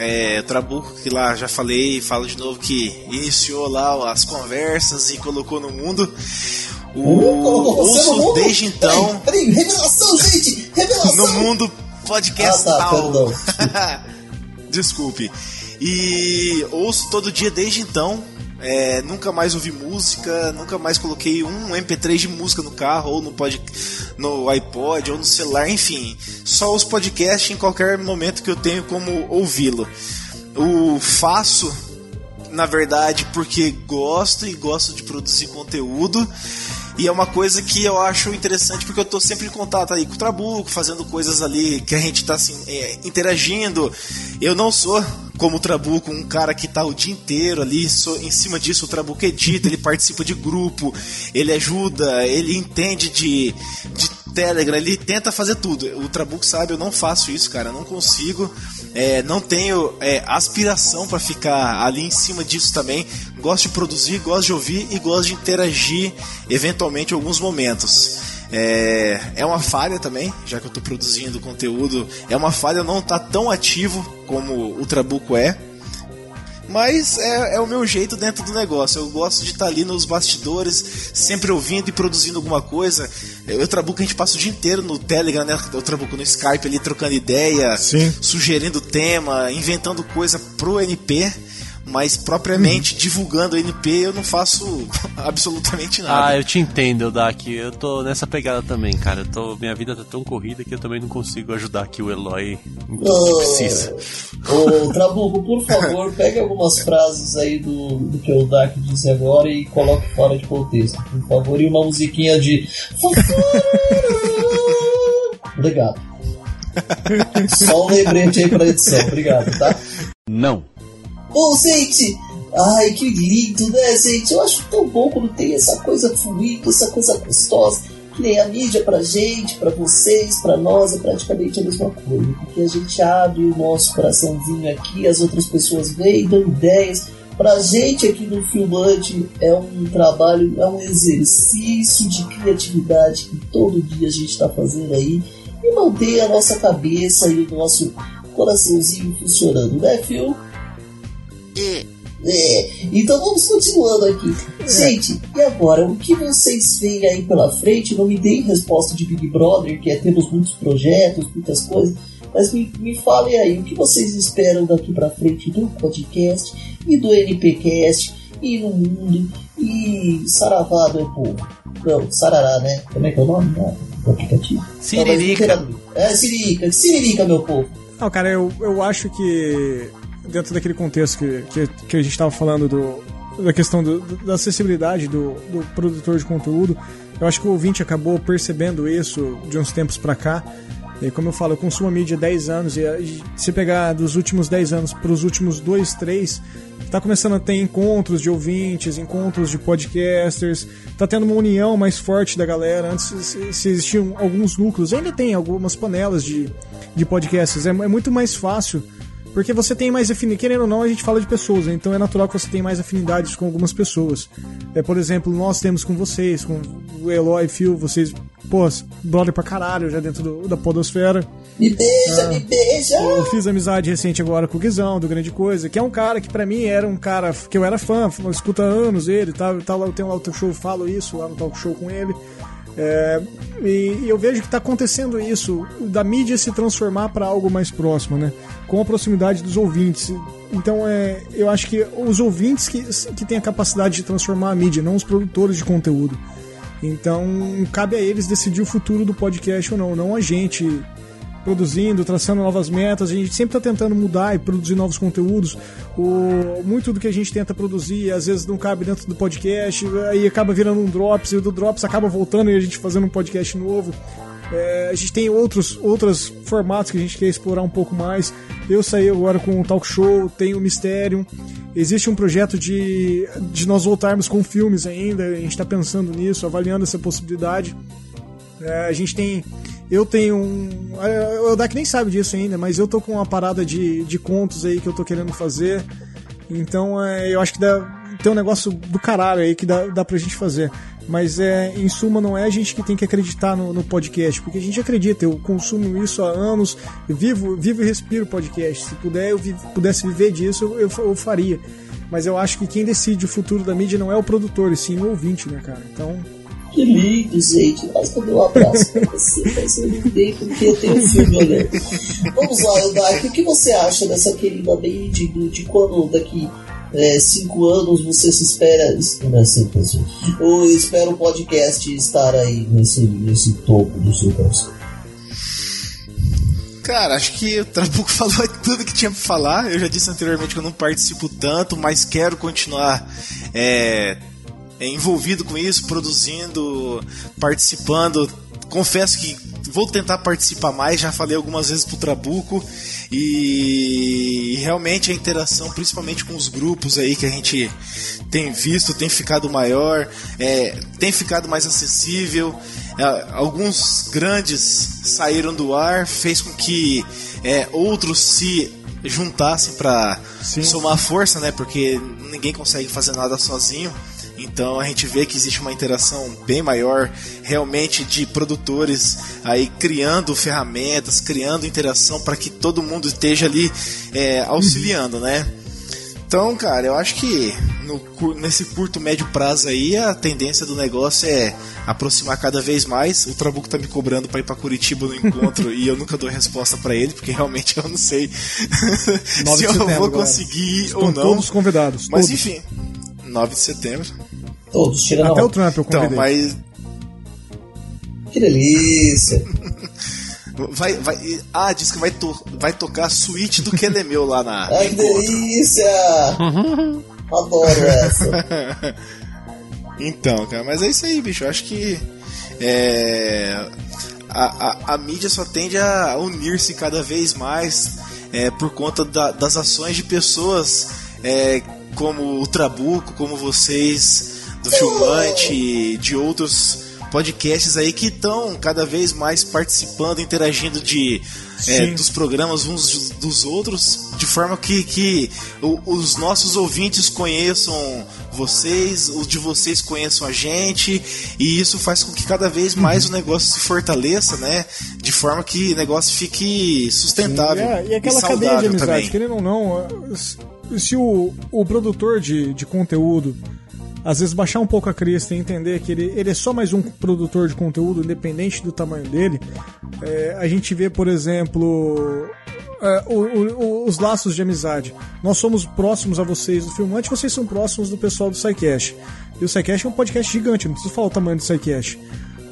É, Trabuco, que lá já falei, falo de novo que iniciou lá as conversas e colocou no mundo. O, Uh, mundo? desde então Peraí, peraí, revelação, gente! Revelação! no mundo podcastal. Ah, tá. [laughs] Desculpe. E ouço todo dia desde então. É, nunca mais ouvi música, nunca mais coloquei um MP3 de música no carro, ou no, pod, no iPod, ou no celular, enfim. Só os podcasts em qualquer momento que eu tenho como ouvi-lo. O faço, na verdade, porque gosto e gosto de produzir conteúdo. E é uma coisa que eu acho interessante porque eu tô sempre em contato aí com o Trabuco, fazendo coisas ali que a gente tá assim, é, interagindo. Eu não sou como o Trabuco, um cara que tá o dia inteiro ali, em cima disso o Trabuco edita, ele participa de grupo, ele ajuda, ele entende de, de Telegram, ele tenta fazer tudo. O Trabuco sabe, eu não faço isso, cara, eu não consigo. É, não tenho é, aspiração para ficar ali em cima disso também. Gosto de produzir, gosto de ouvir e gosto de interagir eventualmente em alguns momentos. É, é uma falha também, já que eu estou produzindo conteúdo. É uma falha não estar tão ativo como o Trabuco é. Mas é, é o meu jeito dentro do negócio. Eu gosto de estar ali nos bastidores, sempre ouvindo e produzindo alguma coisa. Eu e o Trabuco a gente passa o dia inteiro no Telegram, né? O Trabuco no Skype ali trocando ideia, sugerindo tema, inventando coisa pro NP. Mas propriamente divulgando o NP eu não faço [laughs] absolutamente nada. Ah, eu te entendo, Dak. Eu tô nessa pegada também, cara. Eu tô, minha vida tá tão corrida que eu também não consigo ajudar aqui o Eloy em tudo que Oh. precisa. Ô, Trabuco, por favor, [laughs] pegue algumas frases aí do, do que o Dark disse agora e coloque fora de contexto, por favor. E uma musiquinha de. Obrigado. [laughs] Só um lembrete aí pra edição, obrigado, tá? Não. Ô, gente! Ai, que lindo, né, gente? Eu acho tão bom quando tem essa coisa fluida, essa coisa gostosa. Que nem a mídia pra gente, pra vocês, pra nós, é praticamente a mesma coisa. Porque a gente abre o nosso coraçãozinho aqui, as outras pessoas vêm, dão ideias. Pra gente aqui no Filmante é um trabalho, é um exercício de criatividade que todo dia a gente tá fazendo aí. E manter a nossa cabeça e o nosso coraçãozinho funcionando, né, Phil? É, então vamos continuando aqui. Gente, e agora? O que vocês veem aí pela frente? Não me deem resposta de Big Brother, que é temos muitos projetos, muitas coisas, mas me, me falem aí, o que vocês esperam daqui pra frente do podcast e do NPcast e no mundo e Saravá, meu povo? Não, Sarará, né? Como é que é o nome né, do aplicativo? Siririca. Não, É, Siririca, Siririca, meu povo. Não, cara, eu, eu acho que dentro daquele contexto que, que, que a gente estava falando do, da questão do, da acessibilidade do, do produtor de conteúdo, Eu acho que o ouvinte acabou percebendo isso de uns tempos pra cá. E como eu falo, eu consumo a mídia há 10 anos e se pegar dos últimos 10 anos para os últimos 2, 3, tá começando a ter encontros de ouvintes, encontros de podcasters, tá tendo uma união mais forte da galera. Antes se existiam alguns núcleos, ainda tem algumas panelas de, de podcasts, é, é muito mais fácil porque você tem mais afinidade, querendo ou não, a gente fala de pessoas, né? então é natural que você tenha mais afinidades com algumas pessoas. É, por exemplo, nós temos com vocês, com o Eloy, Phil, vocês, pô, brother pra caralho já dentro do, da podosfera. Me beija, ah, me beija! Eu fiz amizade recente agora com o Guizão, do Grande Coisa, que é um cara que para mim era um cara que eu era fã, escuta anos ele, tá, tá, eu tenho lá o talk show, falo isso lá no talk show com ele. É, e, e, eu vejo que está acontecendo isso, da mídia se transformar para algo mais próximo, né? Com a proximidade dos ouvintes. Então, é, eu acho que os ouvintes que, que têm a capacidade de transformar a mídia, não os produtores de conteúdo. Então, cabe a eles decidir o futuro do podcast ou não, não a gente produzindo, traçando novas metas. A gente sempre está tentando mudar e produzir novos conteúdos. O, muito do que a gente tenta produzir às vezes não cabe dentro do podcast, aí acaba virando um Drops, e o do Drops acaba voltando e a gente fazendo um podcast novo. É, a gente tem outros, outros formatos que a gente quer explorar um pouco mais. Eu saí agora com o talk show, tem o Mistério. Existe um projeto de, de nós voltarmos com filmes ainda. A gente está pensando nisso, avaliando essa possibilidade. É, a gente tem eu tenho um. O Dak nem sabe disso ainda, mas eu tô com uma parada de, de contos aí que eu tô querendo fazer. Então é, eu acho que dá, tem um negócio do caralho aí que dá, dá pra gente fazer. Mas é, em suma, não é a gente que tem que acreditar no, no podcast, porque a gente acredita, eu consumo isso há anos, vivo, vivo e respiro podcast. Se puder, eu vi, pudesse viver disso, eu, eu, eu faria. Mas eu acho que quem decide o futuro da mídia não é o produtor, e sim o ouvinte, né, cara? Então que lindo, gente. Mas cadê um abraço pra você? Mas eu ninguém porque tem um filme olhando. Vamos lá, Eldark, o que você acha dessa querida mídia de quando daqui é, cinco anos você se espera. Não é sempre assim. Ou espera o podcast estar aí nesse, nesse topo do seu coração? Cara, acho que o Trabuco [laughs] falou tudo que tinha pra falar. Eu já disse anteriormente que eu não participo tanto, mas quero continuar é, é, envolvido com isso, produzindo, participando. Confesso que vou tentar participar mais, já falei algumas vezes pro Trabuco e realmente a interação, principalmente com os grupos aí que a gente tem visto, tem ficado maior, é, tem ficado mais acessível. É, alguns grandes saíram do ar, fez com que é, outros se juntassem para somar força, né? Porque ninguém consegue fazer nada sozinho. Então a gente vê que existe uma interação bem maior realmente de produtores aí criando ferramentas, criando interação para que todo mundo esteja ali é, auxiliando, né? Então, cara, eu acho que no, nesse curto, médio prazo aí, a tendência do negócio é aproximar cada vez mais. O Trabuco tá me cobrando para ir para Curitiba no encontro [laughs] e eu nunca dou resposta para ele, porque realmente eu não sei [laughs] se eu vou conseguir Estão ou não. todos convidados. Mas todos. enfim, 9 de setembro. Todos, tirando Até o Trump eu convidei. Então, mas. Que delícia! [laughs] Vai, vai, ah, diz que vai, to, vai tocar a suíte do Kelemeu lá na. Ai, que delícia! [laughs] Adoro essa. então, cara, mas é isso aí, bicho. Eu acho que. É, a, a, a mídia só tende a unir-se cada vez mais é, por conta da, das ações de pessoas é, como o Trabuco, como vocês do Filmante, de outros podcasts aí que estão cada vez mais participando, interagindo de é, dos programas uns dos outros, de forma que, que os nossos ouvintes conheçam vocês, os de vocês conheçam a gente, e isso faz com que cada vez mais uhum. o negócio se fortaleça, né? De forma que o negócio fique sustentável. Sim, é, e aquela e cadeia de amizade, também. querendo ou não, se o, o produtor de, de conteúdo às vezes baixar um pouco a crista e entender que ele, ele é só mais um produtor de conteúdo, independente do tamanho dele, é, a gente vê, por exemplo, é, o, o, os laços de amizade. Nós somos próximos a vocês do Filmante, vocês são próximos do pessoal do SciCast. E o SciCast é um podcast gigante, não preciso falar o tamanho do SciCast.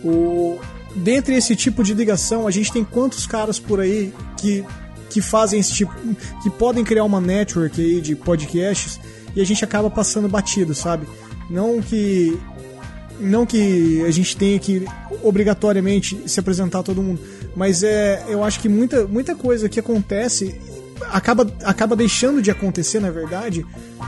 O, dentre esse tipo de ligação, a gente tem quantos caras por aí que, que fazem esse tipo, que podem criar uma network aí de podcasts e a gente acaba passando batido, sabe? Não que não que a gente tenha que obrigatoriamente se apresentar a todo mundo, mas é, eu acho que muita, muita coisa que acontece acaba, acaba deixando de acontecer, na verdade,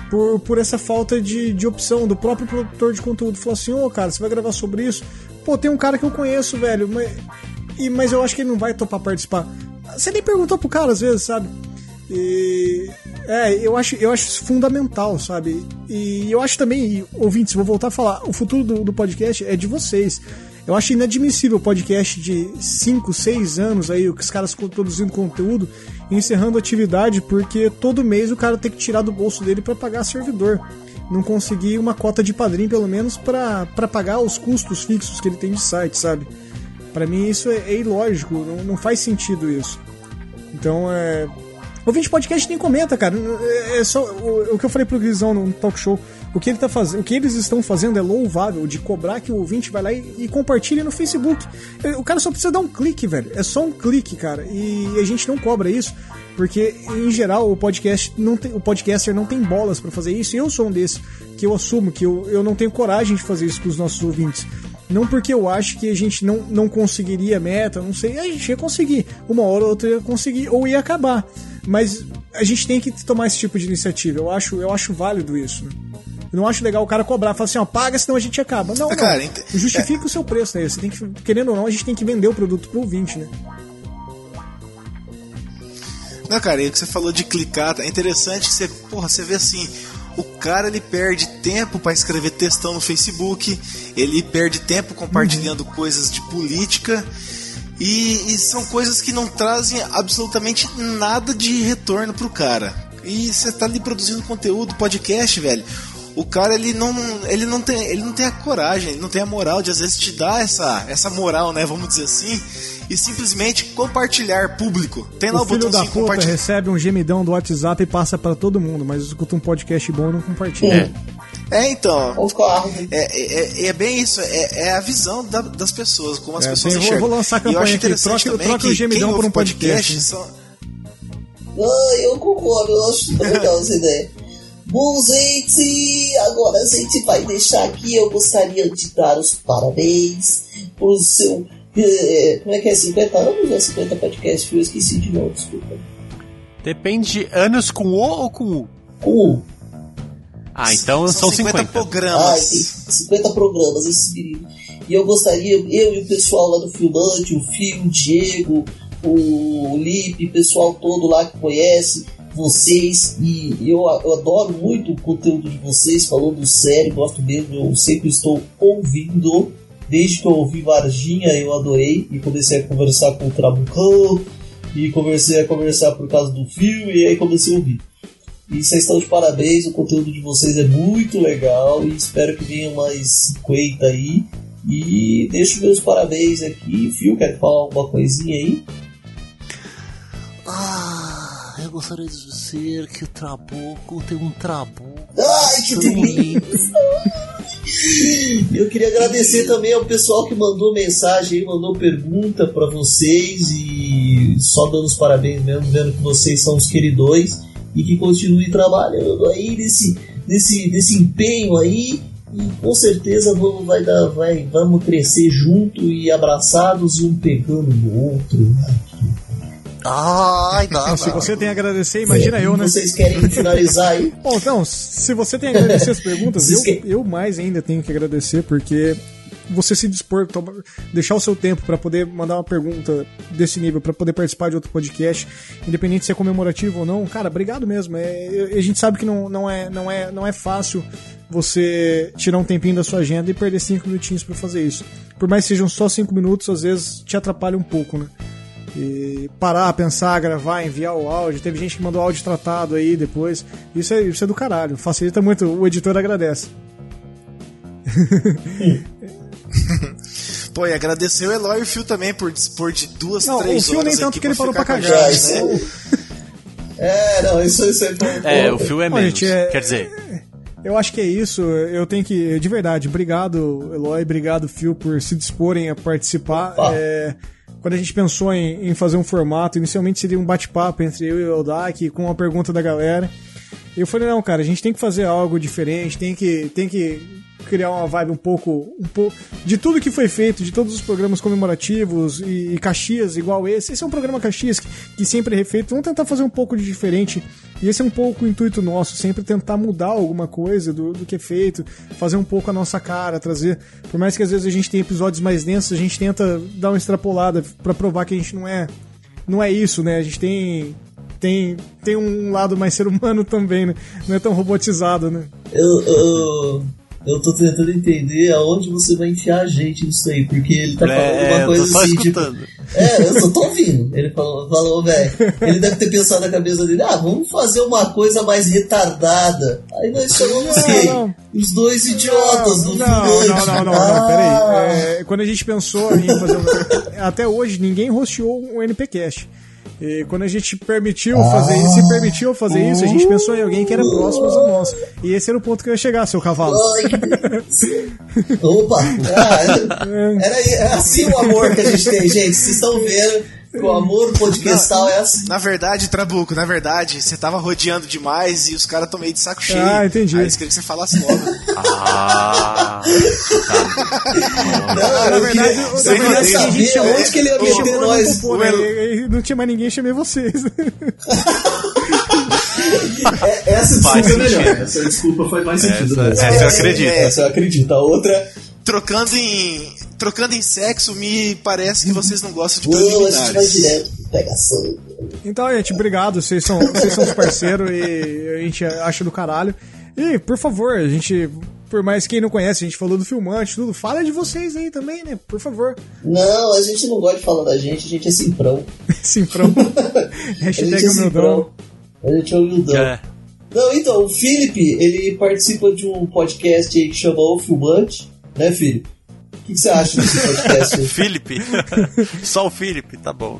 por, por essa falta de, de opção do próprio produtor de conteúdo. Falou assim: ô, oh, cara, você vai gravar sobre isso? Pô, tem um cara que eu conheço, velho, mas, e, mas eu acho que ele não vai topar participar. Você nem perguntou pro cara às vezes, sabe? E, é, eu acho, eu acho isso fundamental, sabe? E eu acho também, ouvintes, vou voltar a falar, o futuro do, do podcast é de vocês. Eu acho inadmissível o podcast de 5, 6 anos aí, os caras produzindo conteúdo encerrando atividade porque todo mês o cara tem que tirar do bolso dele para pagar servidor. Não conseguir uma cota de padrinho, pelo menos, para pagar os custos fixos que ele tem de site, sabe? Para mim isso é, é ilógico, não, não, faz sentido isso. Então é. Ouvinte podcast nem comenta, cara. É só o, o que eu falei pro Grisão no talk show. O que, ele tá fazendo, o que eles estão fazendo é louvável, de cobrar que o ouvinte vai lá e, e compartilhe no Facebook. O cara só precisa dar um clique, velho. É só um clique, cara. E a gente não cobra isso, porque em geral o podcast não tem, o podcaster não tem bolas para fazer isso. E eu sou um desses que eu assumo que eu, eu não tenho coragem de fazer isso com os nossos ouvintes. Não porque eu acho que a gente não, não conseguiria meta, não sei, a gente ia conseguir. Uma hora ou outra ia conseguir, ou ia acabar. Mas a gente tem que tomar esse tipo de iniciativa. Eu acho, eu acho válido isso. Né? Eu não acho legal o cara cobrar, falar assim, ó, paga, senão a gente acaba. Não, não. Cara, ent... justifica é... o seu preço, né? Você tem que, querendo ou não, a gente tem que vender o produto pro ouvinte, né? Não, cara, e o que você falou de clicar, é interessante que você, porra, você vê assim, o cara ele perde tempo para escrever textão no Facebook, ele perde tempo compartilhando uhum. coisas de política. E, e, são coisas que não trazem absolutamente nada de retorno pro cara. E você tá ali produzindo conteúdo, podcast, velho o cara ele não, ele não tem, ele não tem a coragem, ele não tem a moral de às vezes te dar essa, essa moral, né, vamos dizer assim, e simplesmente compartilhar público. Tem lá o, o filho da puta recebe um gemidão do WhatsApp e passa para todo mundo, mas escuta um podcast bom e não compartilha. É. é então. É, é, é, bem isso, é, é a visão da, das pessoas, como as é, pessoas enxergam. Vou, vou lançar a campanha aqui, troca, troca o gemidão por um podcast. podcast são... ah, eu concordo, eu acho legal essa ideia. Bom, gente, agora a gente vai deixar aqui. Eu gostaria de dar os parabéns pro seu. Eh, como é que é? 50 anos ou 50 podcasts? Eu esqueci de novo, desculpa. Depende de anos com O ou com U? Com U. Ah, então são, são 50, 50 programas. Ah, 50 programas, esse menino. E eu gostaria, eu e o pessoal lá do Filmante, o Fio, o Diego, o Lipe, o pessoal todo lá que conhece vocês e eu, eu adoro muito o conteúdo de vocês, falando sério, gosto mesmo, eu sempre estou ouvindo. Desde que eu ouvi Varginha, eu adorei e comecei a conversar com o Trabucão e comecei a conversar por causa do fio e aí comecei a ouvir. E vocês estão de parabéns, o conteúdo de vocês é muito legal e espero que venham mais 50 aí. E deixo meus parabéns aqui. Fio, quer falar alguma coisinha aí? Ah, eu gostaria de dizer que o Trabuco tem um Trabuco. Delícia! Eu queria agradecer também ao pessoal que mandou mensagem, mandou pergunta para vocês e só dando os parabéns mesmo, vendo que vocês são os queridões e que continue trabalhando aí nesse, nesse, nesse empenho aí. E com certeza vamos, vai dar, vai, vamos crescer junto e abraçados um pegando no outro. Ai, dá, Se você tem a agradecer, imagina é, eu, né? Vocês querem finalizar aí? [laughs] Bom, então, se você tem a agradecer as perguntas, eu, eu mais ainda tenho que agradecer, porque você se dispor, deixar o seu tempo para poder mandar uma pergunta desse nível, para poder participar de outro podcast, independente se é comemorativo ou não, cara, obrigado mesmo. É, a gente sabe que não, não, é, não, é, não é fácil você tirar um tempinho da sua agenda e perder cinco minutinhos para fazer isso. Por mais que sejam só cinco minutos, às vezes te atrapalha um pouco, né? E parar, pensar, gravar, enviar o áudio. Teve gente que mandou áudio tratado aí depois. Isso é, isso é do caralho. Facilita muito. O editor agradece. Pô, e agradecer o Eloy e o Fio também por dispor de duas, não, três o Fio nem tanto que ele parou pra cagar. Gente, né? [laughs] É, não, isso, isso é bom. É, o Fio é menos. Gente, é... Quer dizer, eu acho que é isso. Eu tenho que. De verdade, obrigado, Eloy, obrigado, Phil, por se disporem a participar. É, quando a gente pensou em, em, fazer um formato, inicialmente seria um bate-papo entre eu e o Eldak com uma pergunta da galera. Eu falei, não, cara, a gente tem que fazer algo diferente, tem que, tem que criar uma vibe um pouco, um pouco de tudo que foi feito, de todos os programas comemorativos e, e Caxias igual esse. Esse é um programa Caxias que, que sempre é refeito. Vamos tentar fazer um pouco de diferente. E esse é um pouco o intuito nosso, sempre tentar mudar alguma coisa do, do que é feito, fazer um pouco a nossa cara, trazer. Por mais que às vezes a gente tenha episódios mais densos, a gente tenta dar uma extrapolada para provar que a gente não é não é isso, né? A gente tem tem, tem um lado mais ser humano também, né? Não é tão robotizado, né? Eu, eu, eu tô tentando entender aonde você vai enfiar a gente nisso aí, porque ele tá falando É, uma eu coisa tô só assim, tipo, escutando. É, eu só tô ouvindo. Ele falou, falou velho. Ele deve ter pensado na cabeça dele, ah, vamos fazer uma coisa mais retardada. Aí nós chamamos Não, quem? não. Os dois idiotas do Não, filme. não, não, não, não, Ah, peraí. É, quando a gente pensou em fazer um... Até hoje ninguém rosteou um NPcast. E quando a gente permitiu fazer isso, se permitiu fazer isso, a gente pensou em alguém que era próximo a nós. E esse era o ponto que eu ia chegar, seu cavalo. [laughs] Opa! Ah, era, era assim o amor que a gente tem, gente. Vocês estão vendo o amor podcastal é assim. Na verdade, Trabuco, na verdade, você tava rodeando demais e os caras estão meio de saco cheio. Ah, entendi. Aí eles queriam que você falasse logo. [laughs] Ah, Não, na eu verdade, queria, eu queria a gente saber chamou- onde que ele ia a gente meter nós. no popô, né? Não tinha mais ninguém, chamei vocês. É- Essa desculpa é melhor. Essa desculpa faz mais sentido. Essa- mesmo. essa eu acredito. Essa eu acredito. A outra. trocando em. Trocando em sexo, me parece que vocês não gostam de Não, a gente vai preliminares. Então, gente, obrigado. Vocês são, vocês são os parceiros e a gente acha do caralho. E, por favor, a gente, por mais quem não conhece, a gente falou do filmante, tudo, fala de vocês aí também, né? Por favor. Não, a gente não gosta de falar da gente, a gente é simprão. [laughs] Simprão. A Hashtag gente é humildão. simprão. A gente é humildão. é. Não, então, o Felipe, ele participa de um podcast aí que chama O Filmante, né, Felipe? O que, você acha desse podcast? [laughs] Felipe. [laughs] Só o Felipe, tá bom.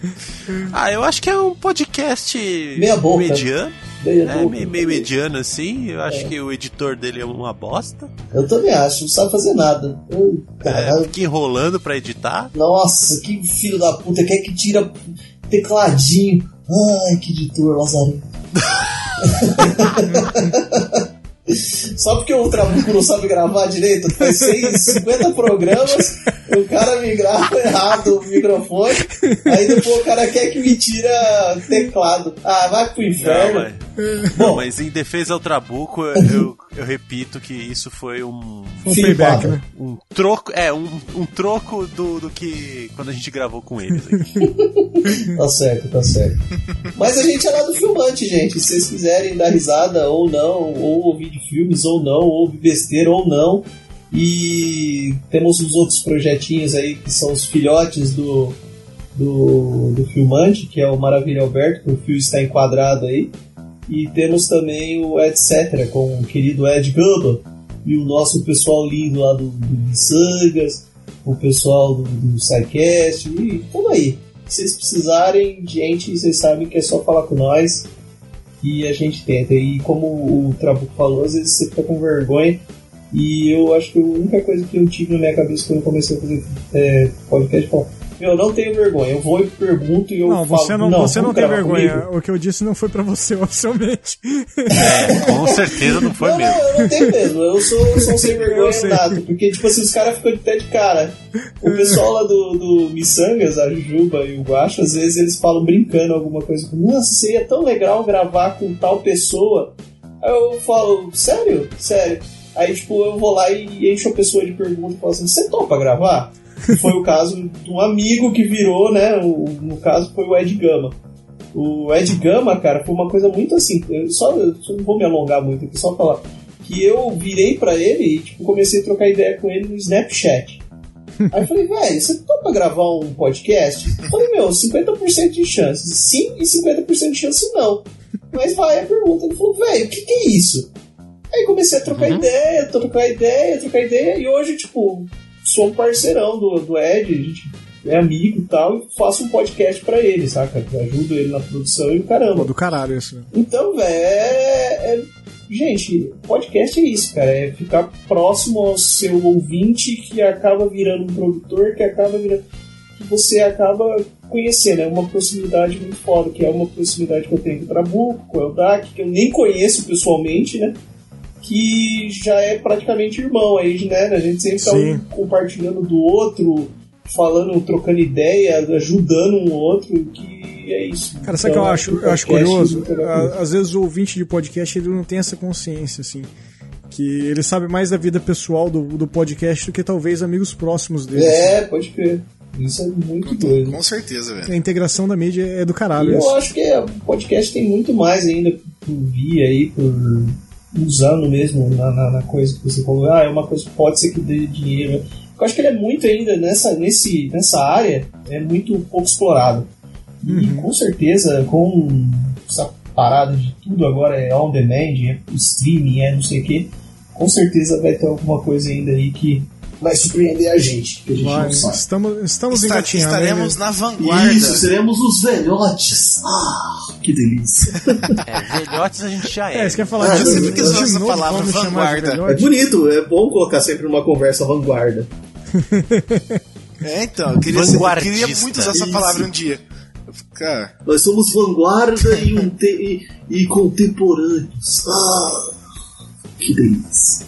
Ah, eu acho que é um podcast Meia boca. mediano. Meia É, boca. meio, meio mediano assim. Eu acho que o editor dele é uma bosta. Eu também acho, não sabe fazer nada. Eu, É, fica enrolando pra editar. Nossa, que filho da puta, quer que tira tecladinho. Ai, que editor, Lazarento. [laughs] [laughs] Só porque o Trabuco não sabe gravar direito, faz 150 programas, o cara me grava errado o microfone, aí depois o cara quer que me tira teclado. Ah, vai pro Não, inferno. mas, não, mas em defesa ao Trabuco, eu, eu repito que isso foi um. Um papo. né? Um troco. É, um, um troco do, do que quando a gente gravou com eles aqui. [laughs] Tá certo, tá certo. Mas a gente é lá do filmante, gente. Se vocês quiserem dar risada ou não, ou ouvir de filmes ou não, ou ouvir besteira ou não. E temos os outros projetinhos aí que são os filhotes do, do, do filmante, que é o Maravilha Alberto, que o fio está enquadrado aí. E temos também o Etc., com o querido Ed Gamba e o nosso pessoal lindo lá do, do Missangas, o pessoal do, do SciCast, e tamo aí. Se vocês precisarem gente, vocês sabem que é só falar com nós e a gente tenta. E como o Trabuco falou, às vezes você fica com vergonha. E eu acho que a única coisa que eu tive na minha cabeça quando eu comecei a fazer é, podcast é meu, não tenho vergonha, eu vou e pergunto e eu Não, falo, você não, você não tem vergonha. comigo?" O que eu disse não foi pra você [laughs] oficialmente. É, com certeza não foi não, mesmo. não, eu não tenho mesmo. Eu sou, eu sou sem [laughs] Eu vergonha sei. nato. Porque, tipo assim, os caras ficam de pé de cara. O pessoal lá do, do Missangas, a Jujuba e o Guacho, às vezes eles falam brincando alguma coisa. Como, Nossa, seria tão legal gravar com tal pessoa. Aí eu falo, sério? Sério. Aí, tipo, eu vou lá e encho a pessoa de pergunta e falo assim: você topa gravar? Foi o caso de um amigo que virou, né? O, no caso, foi o Ed Gama. O Ed Gama, cara, foi uma coisa muito assim. Eu só, eu não vou me alongar muito aqui, só falar. Que eu virei pra ele e tipo, comecei a trocar ideia com ele no Snapchat. Aí eu falei, velho, você topa gravar um podcast? Eu falei, meu, 50% de chance. Sim e 50% de chance não. Mas vai a pergunta. Ele falou, velho, o que, que é isso? Aí comecei a trocar ideia, trocar ideia, trocar ideia, e hoje, tipo, sou um parceirão do, do Ed, a gente é amigo e tal, e faço um podcast pra ele, saca? Ajudo ele na produção e o Pô, caramba. do caralho isso. né? Então, velho, é, é- Gente, podcast é isso, cara. É ficar próximo ao seu ouvinte que acaba virando um produtor, que acaba virando. que você acaba conhecendo. É uma proximidade muito foda, que é uma proximidade que eu tenho com o Trabuco, com o Eldak, que eu nem conheço pessoalmente, né? Que já é praticamente irmão aí, né? A gente sempre tá um compartilhando do outro, falando, trocando ideia, ajudando um outro, que é isso. Cara, sabe o Então, que eu acho, eu acho curioso? Às vezes o ouvinte de podcast ele não tem essa consciência, assim. Que ele sabe mais da vida pessoal do, do podcast do que talvez amigos próximos dele. É, pode crer. Isso é muito doido. Com certeza, velho. A integração da mídia é do caralho. Eu isso. acho que o podcast tem muito mais ainda por vir aí, por usando mesmo na, na, na coisa que você falou. Ah, é uma coisa que pode ser que dê dinheiro. Eu acho que ele é muito ainda nessa, nesse, nessa área, é muito pouco explorado. E com certeza, com essa parada de tudo agora é on demand, é streaming, é não sei o que, com certeza vai ter alguma coisa ainda aí que vai surpreender a gente, que a gente Vai, não sabe. estamos estamos Está- engatinhando. estaremos né? na vanguarda. Isso, seremos os velhotes. Ah, que delícia. É, velhotes a gente já é. É, você quer falar Ah, de eu sempre quis usar essa palavra, vanguarda. É bonito, é bom colocar sempre numa conversa vanguarda. É, então, eu queria, eu queria muito usar essa Isso. palavra um dia. Cara, Nós somos vanguarda e, um te- e, e contemporâneos. Ah, que delícia.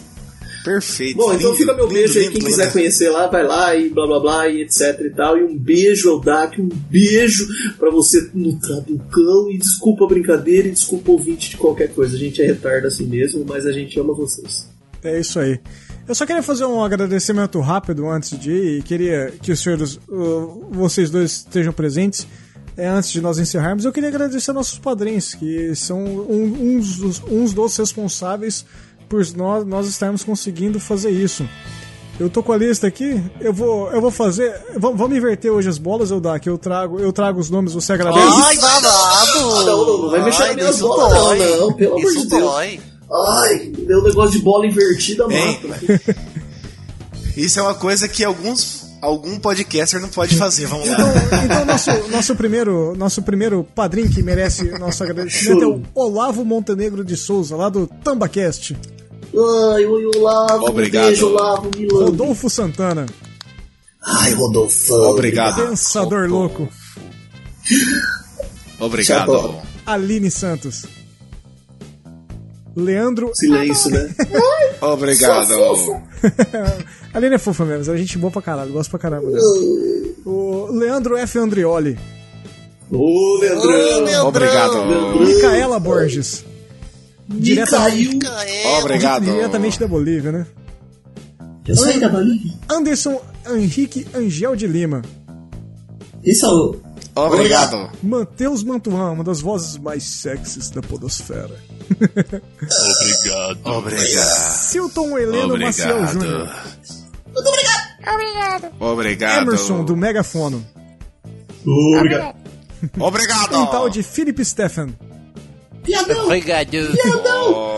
Perfeito. Bom, então lindo, fica meu lindo, beijo aí. lindo, Quem lindo. quiser conhecer lá, vai lá e blá blá blá e etc e tal. E um beijo ao Dak, um beijo pra você no Trabucão. E desculpa a brincadeira e desculpa o ouvinte de qualquer coisa. A gente é retardo assim mesmo, mas a gente ama vocês. É isso aí. Eu só queria fazer um agradecimento rápido antes de ir e queria que os senhores, uh, vocês dois estejam presentes. É, antes de nós encerrarmos, eu queria agradecer nossos padrinhos, que são um- uns, uns dos responsáveis por nós, nós estarmos conseguindo fazer isso. Eu tô com a lista aqui, eu vou, eu vou fazer. Vamos, vamos inverter hoje as bolas, eu dar que eu trago, eu trago os nomes, você agradece. Ai, babado! Não, não, não vai mexer Ai, nas minhas bolas, dói. não, não, pelo amor Isso de Deus. dói. Ai, meu negócio de bola invertida Hein? mata. [laughs] Isso é uma coisa que alguns, algum podcaster não pode fazer. Vamos lá. Então, nosso, nosso, primeiro, nosso primeiro padrinho que merece nosso [laughs] agradecimento é o Olavo Montenegro de Souza, lá do Tambacast. Ai, oi, Olavo. Obrigado. Um beijo, Olavo, Milano. Rodolfo Santana, Ai, Rodolfão. Obrigado. Pensador Louco, Obrigado. Aline Santos, Leandro. Silêncio, né? [laughs] Obrigado. A [laughs] Aline é fofa mesmo, a gente boa pra caralho, gosto pra caramba dela. O Leandro F. Andrioli, Ô, Leandrão. Obrigado. Micaela Borges, Micael. Obrigado. diretamente da Bolívia, né? Eu saí da Bolívia. Anderson Henrique Angel de Lima, Esse é o... Obrigado. Mateus Mantuan, uma das vozes mais sexys da podosfera. Obrigado. Obrigado. Silton Heleno Maciel Júnior. Obrigado. Emerson, do Megafono. Obrigado. Obrigado. Um tal de Philip Stephan. Piadão. Obrigado.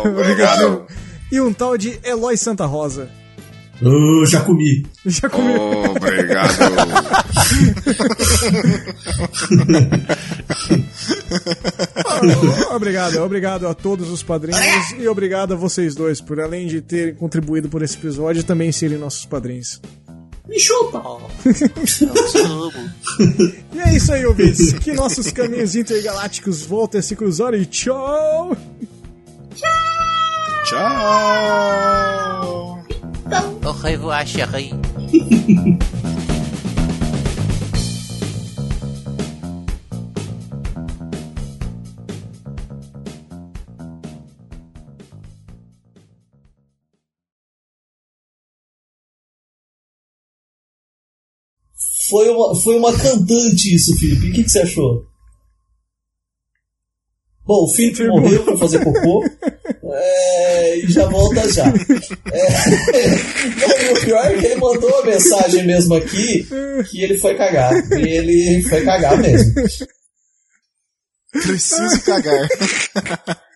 Obrigado. E um tal de Eloy Santa Rosa. Ô, já comi. Já comi. Obrigado. [laughs] obrigado, obrigado a todos os padrinhos e obrigado a vocês dois por, além de terem contribuído por esse episódio, também serem nossos padrinhos. Me chupa. [laughs] E é isso aí, ouvintes. Que nossos caminhos intergalácticos voltem a se cruzar e tchau! Tchau. Au revoir, chérie. Foi uma, foi uma cantante isso, Felipe. O que, que você achou? Bom, o Felipe morreu pra fazer cocô. É, e já volta já. É, e [laughs] o pior é que ele mandou uma mensagem mesmo aqui que ele foi cagar. E ele foi cagar mesmo. Preciso cagar. [laughs]